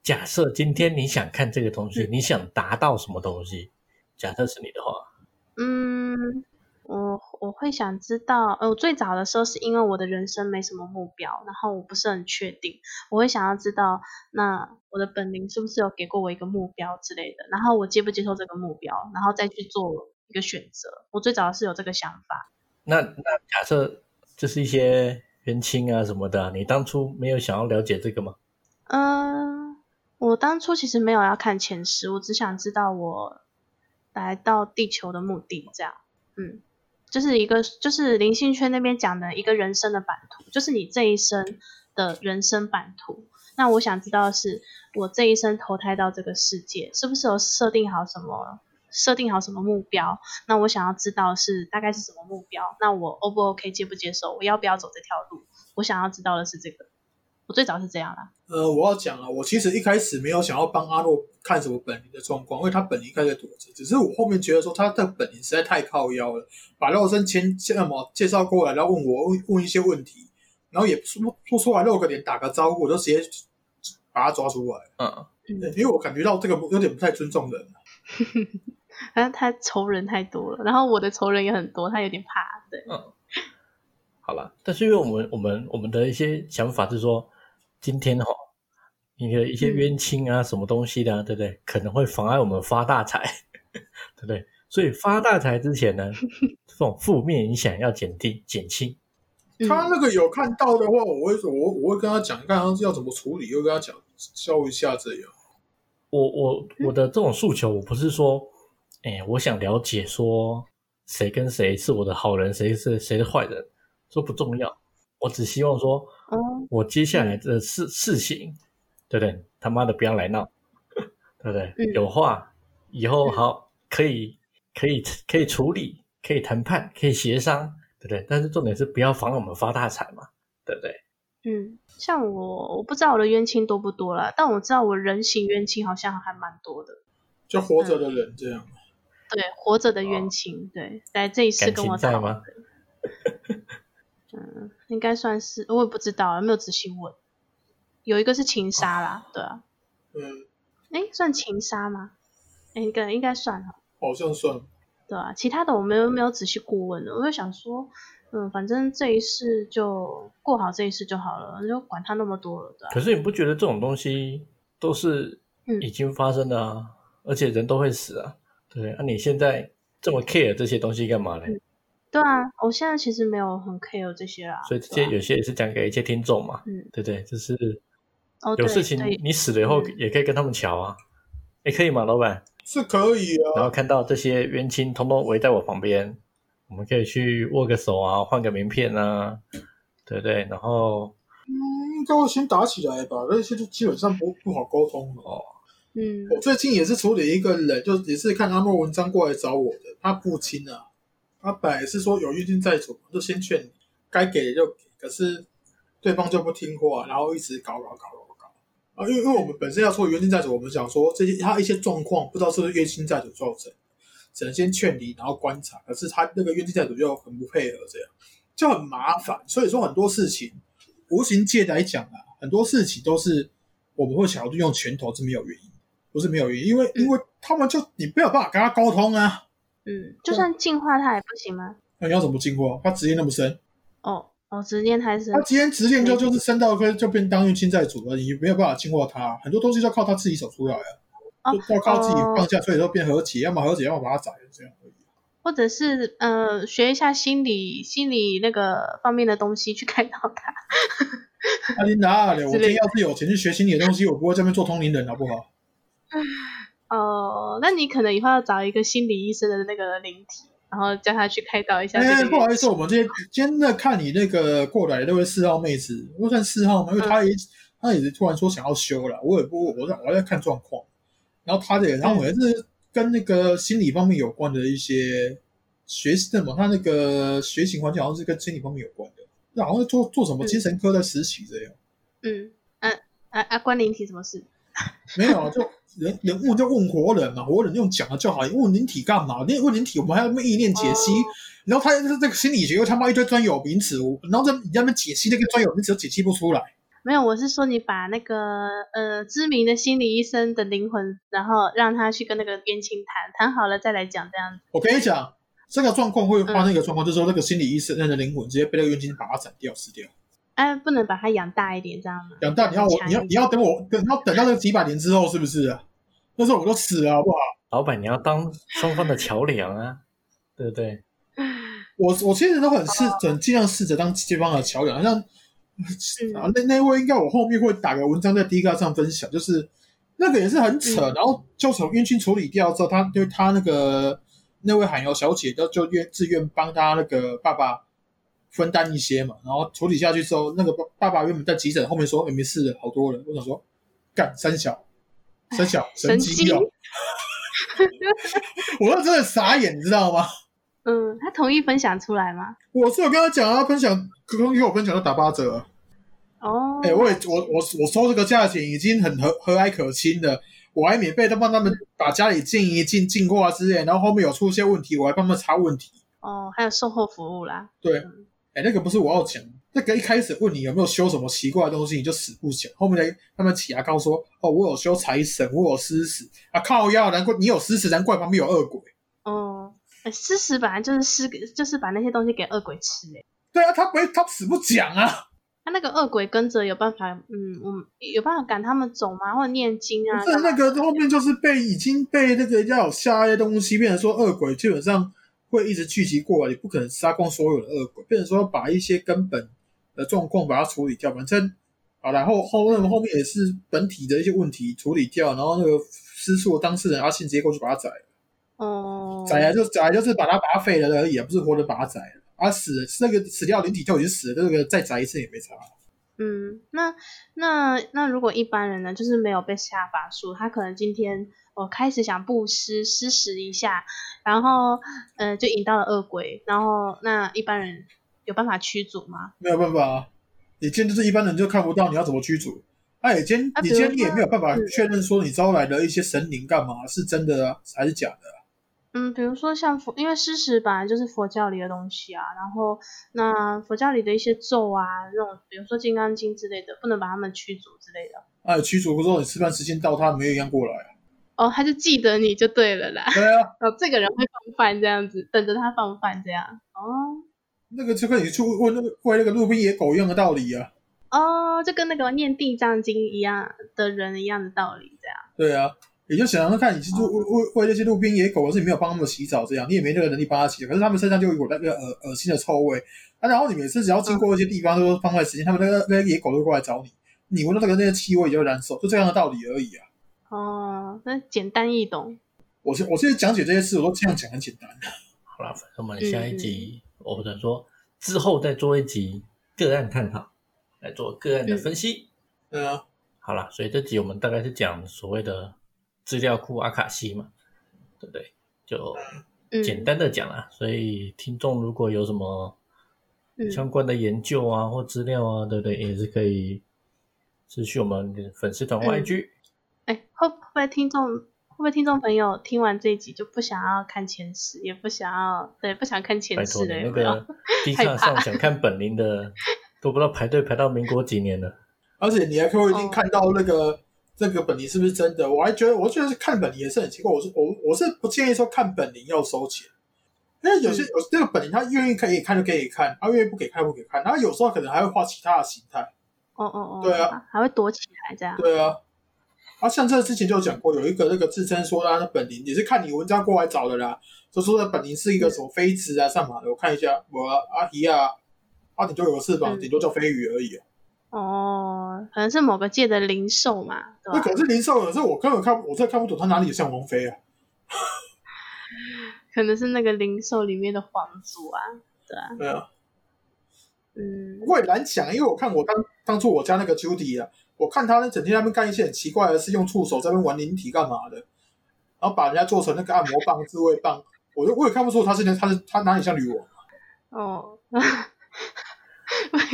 假设今天你想看这个东西，嗯你想达到什么东西？假设是你的话，嗯，我我会想知道，呃，我最早的时候是因为我的人生没什么目标，然后我不是很确定，我会想要知道，那我的本灵是不是有给过我一个目标之类的，然后我接不接受这个目标，然后再去做一个选择。我最早是有这个想法，那那假设就是一些冤亲啊什么的啊，你当初没有想要了解这个吗？嗯、我当初其实没有要看前世，我只想知道我来到地球的目的，这样，嗯，就是一个就是灵性圈那边讲的一个人生的版图，就是你这一生的人生版图。那我想知道的是，我这一生投胎到这个世界，是不是有设定好什么？设定好什么目标？那我想要知道是大概是什么目标？那我 O 不 OK 接不接受？我要不要走这条路？我想要知道的是这个。我最早是这样啦。呃，我要讲啊，我其实一开始没有想要帮阿诺看什么本灵的状况，因为他本灵一开始躲着，只是我后面觉得说他的本灵实在太靠腰了，把肉身前什么介绍过来，然后问我问问一些问题，然后也说说出来露个脸打个招呼，我就直接把他抓出来，嗯，对因为我感觉到这个有点不太尊重人。反正他仇人太多了，然后我的仇人也很多，他有点怕。对，嗯好了，但是因为我们我们我们的一些想法是说，今天哈、你的一些冤亲啊，什么东西的、啊，对不对？可能会妨碍我们发大财，对不对？所以发大财之前呢，这种负面影响要减低减轻。嗯他那个有看到的话，我会说，我我会跟他讲，看他要怎么处理，又跟他讲教一下这样。我我我的这种诉求，我不是说，哎，我想了解说谁跟谁是我的好人，谁是谁的坏人，说不重要。我只希望说，嗯，我接下来的事事情，对不对？他妈的不要来闹，对不对？嗯有话以后好可以可以可以处理，可以谈判，可以协商，对不对？但是重点是不要妨碍我们发大财嘛，对不对？嗯，像我，我不知道我的冤亲多不多啦，但我知道我人形冤亲好像还蛮多的。就活着的人这样。对，活着的冤亲，对，来这一次跟我讨情在吗？嗯，应该算是，我也不知道，没有仔细问。有一个是情杀啦，对啊，嗯，哎，算情杀吗？诶，应该应该算哈，好像算。对啊，其他的我没有没有仔细过问的，我就想说，嗯，反正这一世就过好这一世就好了，就管他那么多了，对啊。可是你不觉得这种东西都是嗯已经发生的啊？而且人都会死啊，对？那、你现在这么 care 这些东西干嘛呢？对啊，我现在其实没有很 care 这些啦。所以这些有些也是讲给一些听众嘛，嗯，对不对？就是有事情你死了以后嗯也可以跟他们瞧啊，也可以吗，老板？是可以啊，然后看到这些冤亲通通围在我旁边，我们可以去握个手啊，换个名片啊，对不对？然后嗯，应该会先打起来吧，那些就基本上不不好沟通了。哦，嗯。我最近也是处理一个人，就也是看阿莫文章过来找我的，他不亲啊，他本来是说有冤亲债主，就先劝你该给的就给，可是对方就不听话，然后一直搞搞搞搞搞。啊，因为因为我们本身要说冤亲债主，我们想说这些他一些状况不知道是不是冤亲债主造成，只能先劝离，然后观察，可是他那个冤亲债主又很不配合，这样就很麻烦，所以说很多事情无形界来讲啊，很多事情都是我们会想要用拳头是没有原因。不是没有原因，因为因为他们就你没有办法跟他沟通啊。嗯，就算进化他也不行吗？那你要怎么进化？他执念那么深，哦哦，执念太深他。今天执念就就是深到可以就变当冤亲债主了，你没有办法进化他，很多东西要靠他自己走出来啊，哦就要靠自己放下，所以说变和解，要么和解，要么把他宰了，这样而已。或者是呃，学一下心理心理那个方面的东西去开导他。阿琳达，我今天要是有钱去学心理的东西，我不会这边做通灵人，好不好？哦，那你可能以后要找一个心理医生的那个灵体，然后叫他去开导一下哎、个。不好意思，我们今天今天在看你那个过来那位四号妹子，我算四号吗？因为她也、她也是突然说想要修了，我也不我在我在看状况，然后她的然后我也是跟那个心理方面有关的一些学习什么，她那个学习环境好像是跟心理方面有关的，那好像是做做什么精神科在实习这样，嗯，啊啊啊，关灵体什么事？没有啊，就人人物就问活人嘛，活人用讲的就好，问灵体干嘛？那问灵体，我们还要意念解析。哦然后他就是这个心理学又他妈一堆专有名词，然后在你在那边解析那个专有名词都解析不出来。没有，我是说你把那个呃知名的心理医生的灵魂，然后让他去跟那个冤亲谈，谈好了再来讲这样子。我跟你讲，这个状况会发生一个状况，就是说那个心理医生那个灵魂直接被那个冤亲把他斩掉、死掉。哎、不能把它养大一点，这样吗？养大你要我你要你要等我等要等到那几百年之后，是不是啊？那时候我都死了，好不好？老板，你要当双方的桥梁啊，对不对？我我其实都很试，很尽量试着当这方的桥梁，像啊那那位应该我后面会打个文章在 D 卡上分享，就是那个也是很扯，嗯然后就从冤亲处理掉之后，他就他那个那位海瑶小姐就就愿自愿帮他那个爸爸分担一些嘛，然后处理下去之后，那个爸爸爸原本在急诊后面说、欸、没事的，好多了，我想说干三小三小 神神机哦，我那真的傻眼，你知道吗？嗯，他同意分享出来吗？我是有跟他讲啊，分享跟给我分享就打八折啊。哦，哎、我也我我我收这个价钱已经很和和蔼可亲的，我还免费的帮他们把家里进一进进货啊之类，然后后面有出现问题，我还帮他们查问题。哦，还有售后服务啦。对，嗯哎、那个不是我要讲，那个一开始问你有没有修什么奇怪的东西，你就死不讲，后面来他们起牙膏说，哦，我有修财神，我有施食啊，靠腰，难怪你有施食，难怪旁边有恶鬼。哦，哎施食本来就是施给，就是把那些东西给恶鬼吃诶。对啊，他不会，他死不讲啊。他那个恶鬼跟着有办法，嗯，我们有办法赶他们走吗？或者念经啊？不是那个后面就是被已经被那个要有下一些东西，变成说恶鬼基本上会一直聚集过来，也不可能杀光所有的恶鬼，变成说把一些根本的状况把它处理掉。反正好，然后后面后面也是本体的一些问题处理掉，然后那个失诉的当事人阿信直接过去把他宰了，哦，宰了就宰了就是把他把他废了而已，啊，不是活的把他宰了。啊死了那个死掉灵体就已经死了，这个再宰一次也没差。嗯，那那那如果一般人呢，就是没有被下法术，他可能今天我开始想布施施食一下，然后呃就引到了恶鬼，然后那一般人有办法驱逐吗？没有办法啊，你今天就是一般人就看不到，你要怎么驱逐？哎，你今天啊你今天你也没有办法确认说你招来的一些神灵干嘛是真的啊，还是假的啊？嗯，比如说像佛，因为诗词本来就是佛教里的东西啊，然后那佛教里的一些咒啊，那种比如说《金刚经》之类的，不能把他们驱逐之类的。哎，驱逐之后你吃饭时间到，他没有一样过来啊。哦，他就记得你就对了啦。对啊，哦，这个人会放饭这样子，等着他放饭这样。哦那个就跟你去问那个喂那个路边野狗一样的道理啊。哦，就跟那个念地藏经一样的人一样的道理，这样。对啊，你就想想看，你去喂喂喂喂那些路边野狗，可是你没有帮他们洗澡，这样你也没那个能力帮他洗，可是他们身上就有那个恶恶心的臭味啊。然后你每次只要经过一些地方，都放坏时间，他们那个那些野狗都会过来找你，你闻到这个那些气味你就会难受，就这样的道理而已啊。哦，那简单易懂。我现我现在讲解这些事，我都这样讲，很简单。好了，反正我们下一集，或者说之后再做一集个案探讨，来做个案的分析。嗯啊，好了，所以这集我们大概是讲所谓的资料库阿卡西嘛，对不对？就嗯简单的讲啊，所以听众如果有什么嗯相关的研究啊或资料啊，对不对？也是可以持续我们粉丝团或嗯 IG。哎，会会不会听众会不会听众朋友听完这一集就不想要看前世，也不想要对不想看前托你世的，那有没有？个卡上怕想看本灵的，都不知道排队排到民国几年了。而且你还可以哦看到那个、这个本灵是不是真的？我还觉得，我觉得是看本灵也是很奇怪。我是我我是不建议说看本灵要收钱，因为有些、嗯有这个本灵他愿意可以看就可以看，他愿意不给看不给看，他有时候可能还会画其他的形态。哦哦哦，对啊，还会躲起来这样。对啊，啊，像这之前就有讲过，有一个那个自称说他的本灵也是看你文章过来找的啦，就说的本灵是一个什么飞驰啊、上马的，我看一下，我阿姨啊，啊顶多有个翅膀，嗯顶多叫飞鱼而已、啊。哦，可能是某个界的灵兽嘛，对吧？那可是零售，可是我根本看，我真的看不懂他哪里像王菲啊。可能是那个灵兽里面的皇族啊，对啊，对啊，嗯不过也难讲，因为我看我当当初我家那个 Judy 啊，我看他呢整天在那边干一些很奇怪的事，用触手在那边玩灵体干嘛的，然后把人家做成那个按摩棒、自慰棒，我就我也看不出他是他是他哪里像女王。哦，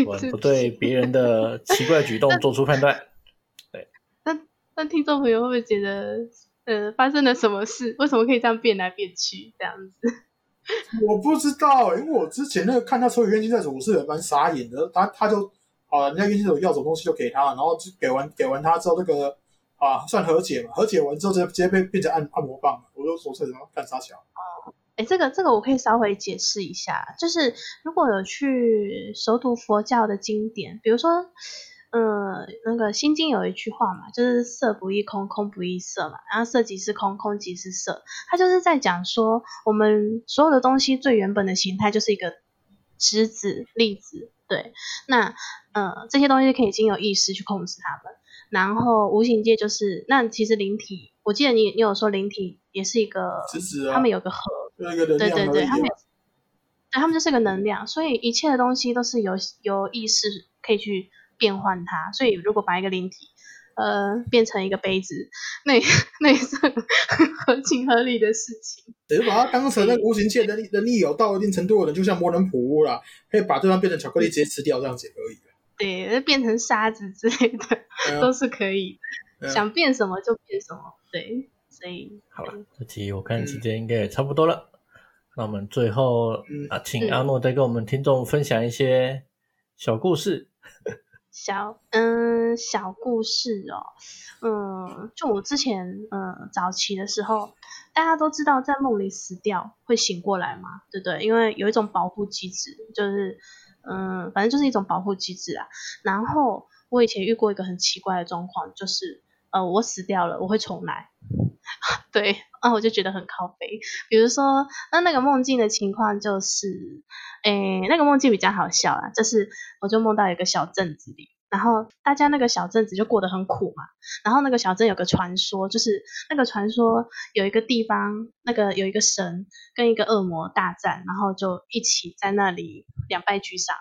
我不对别人的奇怪举动做出判断。对那那听众朋友会不会觉得，呃，发生了什么事？为什么可以这样变来变去这样子？我不知道、因为我之前那个看他抽有冤亲债主，我是蛮傻眼的。他他就好了，人家冤亲债主要什么东西就给他，然后就给完给完他之后，那个啊算和解嘛，和解完之后直接直接被变成按按摩棒，我就说这什么干啥桥？哎，这个这个我可以稍微解释一下，就是如果有去熟读佛教的经典，比如说，呃，那个《心经》有一句话嘛，就是色不异空，空不异色嘛，然后色即是空，空即是色，它就是在讲说，我们所有的东西最原本的形态就是一个质子、粒子，对，那呃这些东西可以经由意识去控制它们，然后无形界就是，那其实灵体，我记得你你有说灵体也是一个，他们有个核。就一个能对对对，他们。对他们就是个能量，所以一切的东西都是由由意识可以去变换它。所以如果把一个灵体呃变成一个杯子，那也那也是很合情合理的事情。只是把它当成那个无形界能力能力有到一定程度的人，就像魔人普乌啦，可以把对方变成巧克力直接吃掉这样子也可以。对，变成沙子之类的啊都是可以想变什么就变什么。对，所以好了，这题我看时间应该也差不多了。那我们最后嗯啊，请嗯阿诺再跟我们听众分享一些小故事。小嗯小故事哦，嗯，就我之前嗯早期的时候，大家都知道在梦里死掉会醒过来嘛，对不对？因为有一种保护机制，就是嗯，反正就是一种保护机制啊。然后我以前遇过一个很奇怪的状况，就是呃我死掉了，我会重来。对，啊，我就觉得很靠背。比如说，那那个梦境的情况就是，诶，那个梦境比较好笑啦，就是我就梦到一个小镇子里，然后大家那个小镇子就过得很苦嘛。然后那个小镇有个传说，就是那个传说有一个地方，那个有一个神跟一个恶魔大战，然后就一起在那里两败俱伤。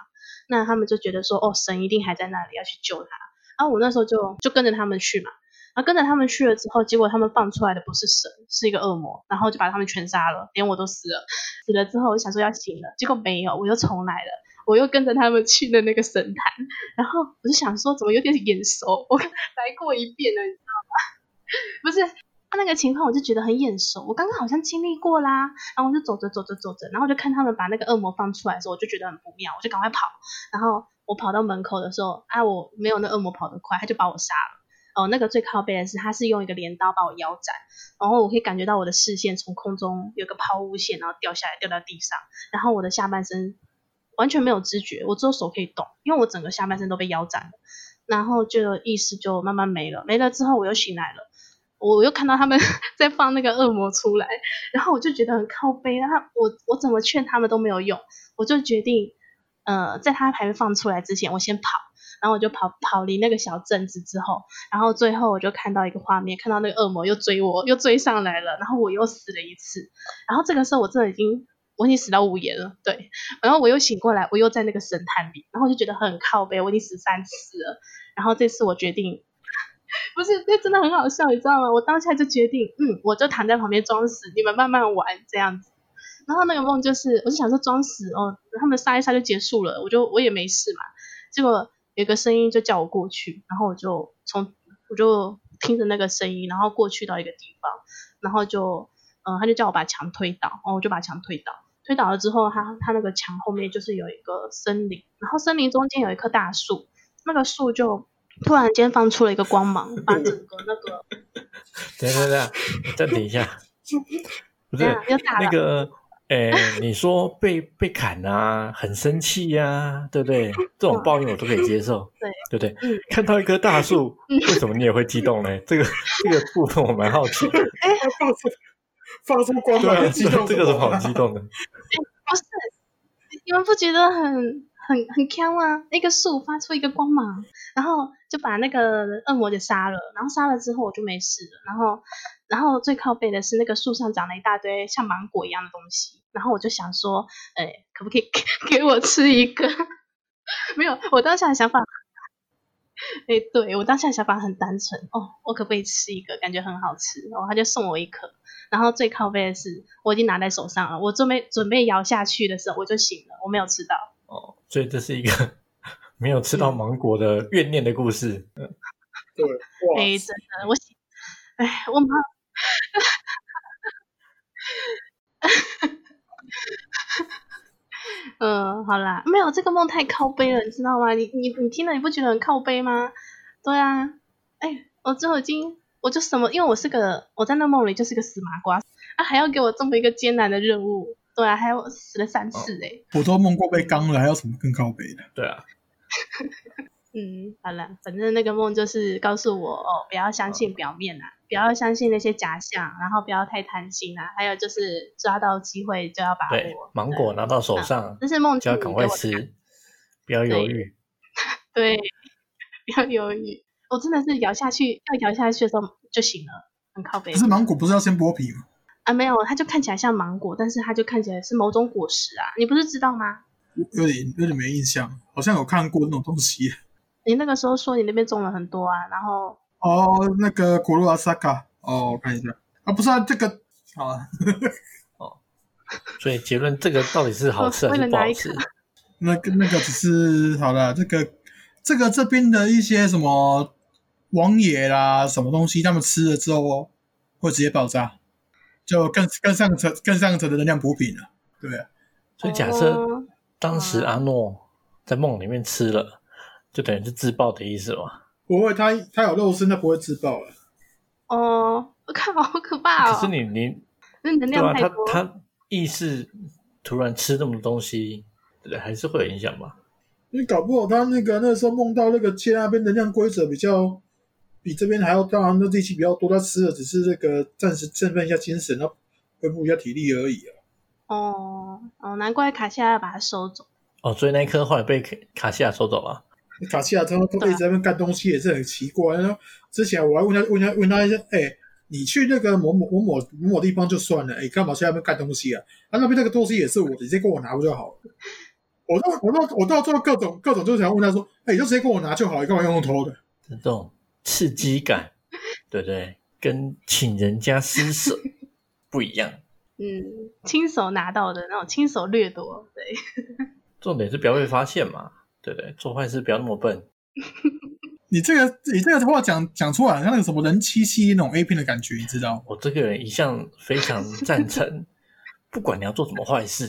那他们就觉得说，哦，神一定还在那里，要去救他。然后我那时候就就跟着他们去嘛。然后跟着他们去了之后，结果他们放出来的不是神，是一个恶魔，然后就把他们全杀了，连我都死了。死了之后，我想说要醒了，结果没有，我又重来了，我又跟着他们去了那个神坛，然后我就想说，怎么有点眼熟，我 来过一遍了，你知道吗？不是，他那个情况我就觉得很眼熟，我刚刚好像经历过啦，然后我就走着走着走着，然后就看他们把那个恶魔放出来的时候，我就觉得很不妙，我就赶快跑，然后我跑到门口的时候，啊，我没有那恶魔跑得快，他就把我杀了。哦，那个最靠背的是，他是用一个镰刀把我腰斩，然后我可以感觉到我的视线从空中有个抛物线，然后掉下来掉到地上，然后我的下半身完全没有知觉，我只有手可以动，因为我整个下半身都被腰斩了，然后就意识就慢慢没了，没了之后我又醒来了，我又看到他们 在放那个恶魔出来，然后我就觉得很靠背，然后我我怎么劝他们都没有用，我就决定，呃，在他还没放出来之前，我先跑。然后我就跑跑离那个小镇子之后，然后最后我就看到一个画面，看到那个恶魔又追我，又追上来了，然后我又死了一次。然后这个时候我真的已经我已经死到无言了，对。然后我又醒过来，我又在那个神坛里，然后我就觉得很靠背，我已经死三次了。然后这次我决定，不是，这真的很好笑，你知道吗？我当下就决定，嗯，我就躺在旁边装死，你们慢慢玩这样子。然后那个梦就是，我就想说装死哦，他们杀一杀就结束了，我就我也没事嘛。结果有一个声音就叫我过去，然后我就从我就听着那个声音，然后过去到一个地方，然后就嗯、呃他就叫我把墙推倒，然后我就把墙推倒。推倒了之后，他他那个墙后面就是有一个森林，然后森林中间有一棵大树，那个树就突然间放出了一个光芒，把整个那个 等一下等一下，暂停一下，不是怎样又打了那个，诶，你说被被砍啊，很生气呀、对不对？这种报应我都可以接受，对对不对？嗯看到一棵大树，嗯为什么你也会激动呢？这个这个部分我蛮好奇的。哎放出放出光芒，激动这个是好什么啊激动的。不是，你们不觉得很很很强吗？那个树发出一个光芒，然后就把那个恶魔给杀了，然后杀了之后我就没事了，然后然后最靠背的是那个树上长了一大堆像芒果一样的东西，然后我就想说，哎，可不可以给给我吃一个？没有，我当下的想法。哎，对我当下的想法很单纯哦，我可不可以吃一个？感觉很好吃，然后他就送我一颗。然后最靠背的是，我已经拿在手上了，我准备准备摇下去的时候，我就醒了，我没有吃到。哦，所以这是一个没有吃到芒果的怨念的故事。对，哇，哎，真的，我醒，哎，我妈，嗯，好啦，没有这个梦太靠背了，你知道吗？你你你听了你不觉得很靠背吗？对啊，哎，我最后已经我就什么，因为我是个我在那梦里就是个死麻瓜啊，还要给我这么一个艰难的任务，对啊，还要死了三次哎、我都梦过被刚了，还有什么更靠背的？对啊，嗯，好了，反正那个梦就是告诉我哦，不要相信表面啊，不要相信那些假象，然后不要太贪心啊，还有就是抓到机会就要把对握。，芒果拿到手上这是梦境就要赶快吃，不要犹豫。对，不要犹豫。我真的是咬下去，要咬下去的时候就醒了，很靠背可是芒果不是要先剥皮吗？啊。没有，它就看起来像芒果，但是它就看起来是某种果实啊。你不是知道吗？有点有点没印象，好像有看过那种东西。你那个时候说你那边种了很多啊，然后哦，那个古鲁阿萨卡，哦，我看一下啊，不是啊，这个好啊，哦所以结论，这个到底是好吃还是不好吃？那个那个只是好了，这个这个这边的一些什么王爷啦，什么东西，他们吃了之后哦，会直接爆炸，就更更上层更上层的能量补品了。对啊，所以假设哦当时阿诺在梦里面吃了，就等于是自爆的意思嘛？不会，他他有肉身，他不会自爆了。哦，我看，好可怕哦！可是你你那能对吧？他量太多。他意识突然吃那么多东西，对不对？还是会有影响吧？因为搞不好他那个那时候梦到那个切那边能量规则比较比这边还要大，那力气比较多，他吃的只是这个暂时振奋一下精神，然后恢复一下体力而已啊。哦哦，难怪卡西亚要把它收走。哦，所以那一颗后来被卡卡西亚收走了。卡西亚他们都一直在那边干东西，也是很奇怪。然后之前我还问他问他问他一下，哎、你去那个某某某某某某地方就算了，哎、干嘛去那边干东西啊？啊，那边那个东西也是我的，直接给我拿不就好了？我到我到我到最后各种各种就想问他说，哎、你就直接给我拿就好，你干嘛用偷的？这种刺激感，对不对？跟请人家施舍不一样。嗯，亲手拿到的那种亲手掠夺，对，重点是不要被发现嘛，对不对？做坏事不要那么笨。你这个你这个话讲讲出来，像那个什么人妻系那种 A 片的感觉，你知道？我这个人一向非常赞成，不管你要做什么坏事，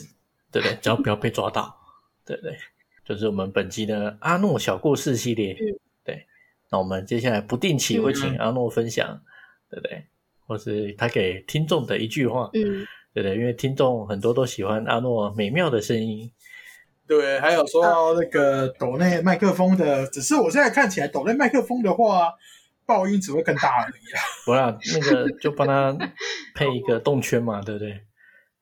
对不对？只要不要被抓到，对不对？就是我们本期的阿诺小故事系列。嗯对，那我们接下来不定期会请阿诺分享，对不对？或是他给听众的一句话，嗯，对不对？因为听众很多都喜欢阿诺美妙的声音，对，还有说到那个抖内麦克风的，只是我现在看起来抖内麦克风的话，爆音只会更大而已啊。不啦，那个就帮他配一个动圈嘛，对不对？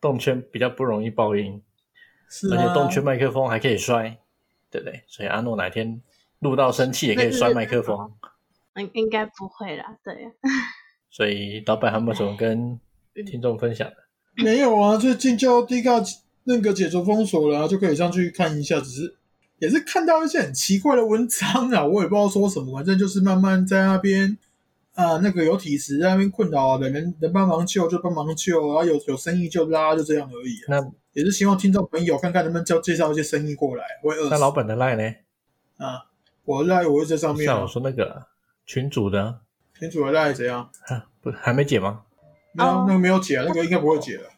动圈比较不容易爆音。是而且动啊，圈麦克风还可以摔，对不对？所以阿诺哪天录到生气也可以摔麦克风。应应该不会啦，对，所以老板还有没有什么跟听众分享的？没有啊，最近就第一个那个解除封锁了啊、就可以上去看一下，只是也是看到一些很奇怪的文章啊，我也不知道说什么，反正就是慢慢在那边啊那个有体质在那边困扰的人，能帮忙救就帮忙救，然后有有生意就拉，就这样而已、啊。那也是希望听众朋友看看能不能叫介绍一些生意过来，我会饿那老板的赖呢？啊！我赖我会在上面啊像我，说那个群主的，群主的赖怎样？啊、不还没解吗？没有、哦那个没有解啊，那个应该不会解了。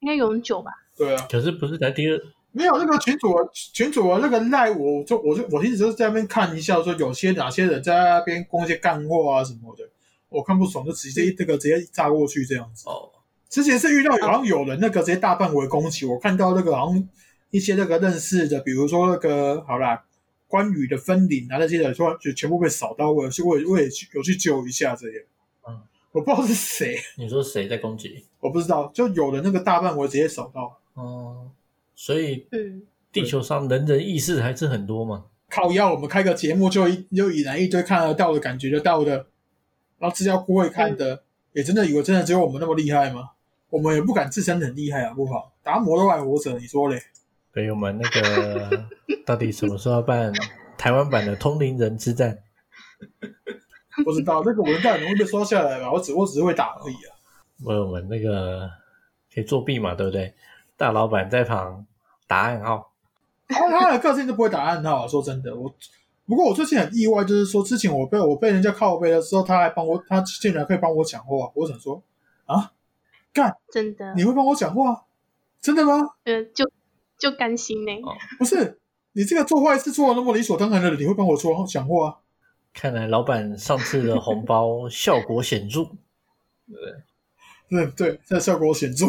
应该永久吧？对啊，可是不是在第二？没有那个群主群主的那个赖，我就我就我一直就是在那边看一下，说有些哪些人在那边攻一些干货啊什么的，我看不爽就直接这个直接炸过去这样子。哦，之前是遇到好像有人那个直接大范围攻击，我看到那个好像一些那个认识的，比如说那个好啦，关羽的分领啊那些人，说就全部被扫到，我有去我也我也去有去救一下这样。嗯，我不知道是谁，你说谁在攻击？我不知道，就有的那个大半，我直接扫到，哦，所以嗯，地球上人人意识还是很多嘛。靠药我们开个节目就一就引来一堆看得到的感觉就到的，然后资料库会看的，也真的以为真的只有我们那么厉害吗？我们也不敢自称很厉害啊，不好，达摩都还活着，你说嘞？所以我们那个到底什么时候要办台湾版的通灵人之战？不知道那个文档能会被刷下来吧？我只我只是会打而已啊。为我们那个可以作弊嘛，对不对？大老板在旁打暗号，他他的个性都不会打暗号啊，说真的，我不过我最近很意外，就是说之前我被我被人家靠背的时候，他还帮我，他竟然可以帮我讲话，我想说啊，干真的，你会帮我讲话？真的吗？呃，就就甘心呢、哦不是，你这个做坏事做的那么理所当然的，你会帮我说讲话啊？看来老板上次的红包 效果显著。对对对，这效果显著。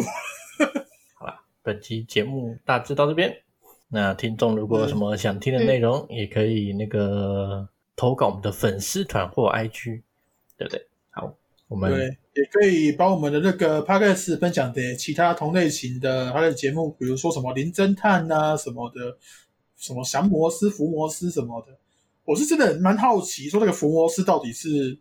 本期节目大致到这边。那听众如果有什么想听的内容，也可以那个投稿我们的粉丝团或 IG，对不对？好，我们对，也可以把我们的那个 podcast 分享给其他同类型的他的节目，比如说什么林侦探啊什么的，什么降魔师、伏魔师什么的。我是真的蛮好奇，说那个伏魔师到底是，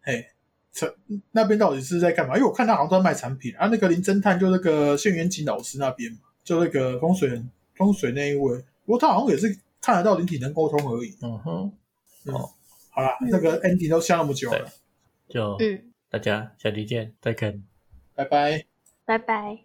嘿，成那边到底是在干嘛？因为我看他好像都在卖产品啊。那个林侦探就那个谢元锦老师那边嘛，就那个风水人风水那一位，不过他好像也是看得到灵体能沟通而已。嗯哼，哦好啦，那个 ending 都下那么久了，就嗯，大家下期见，再见。拜拜。拜拜。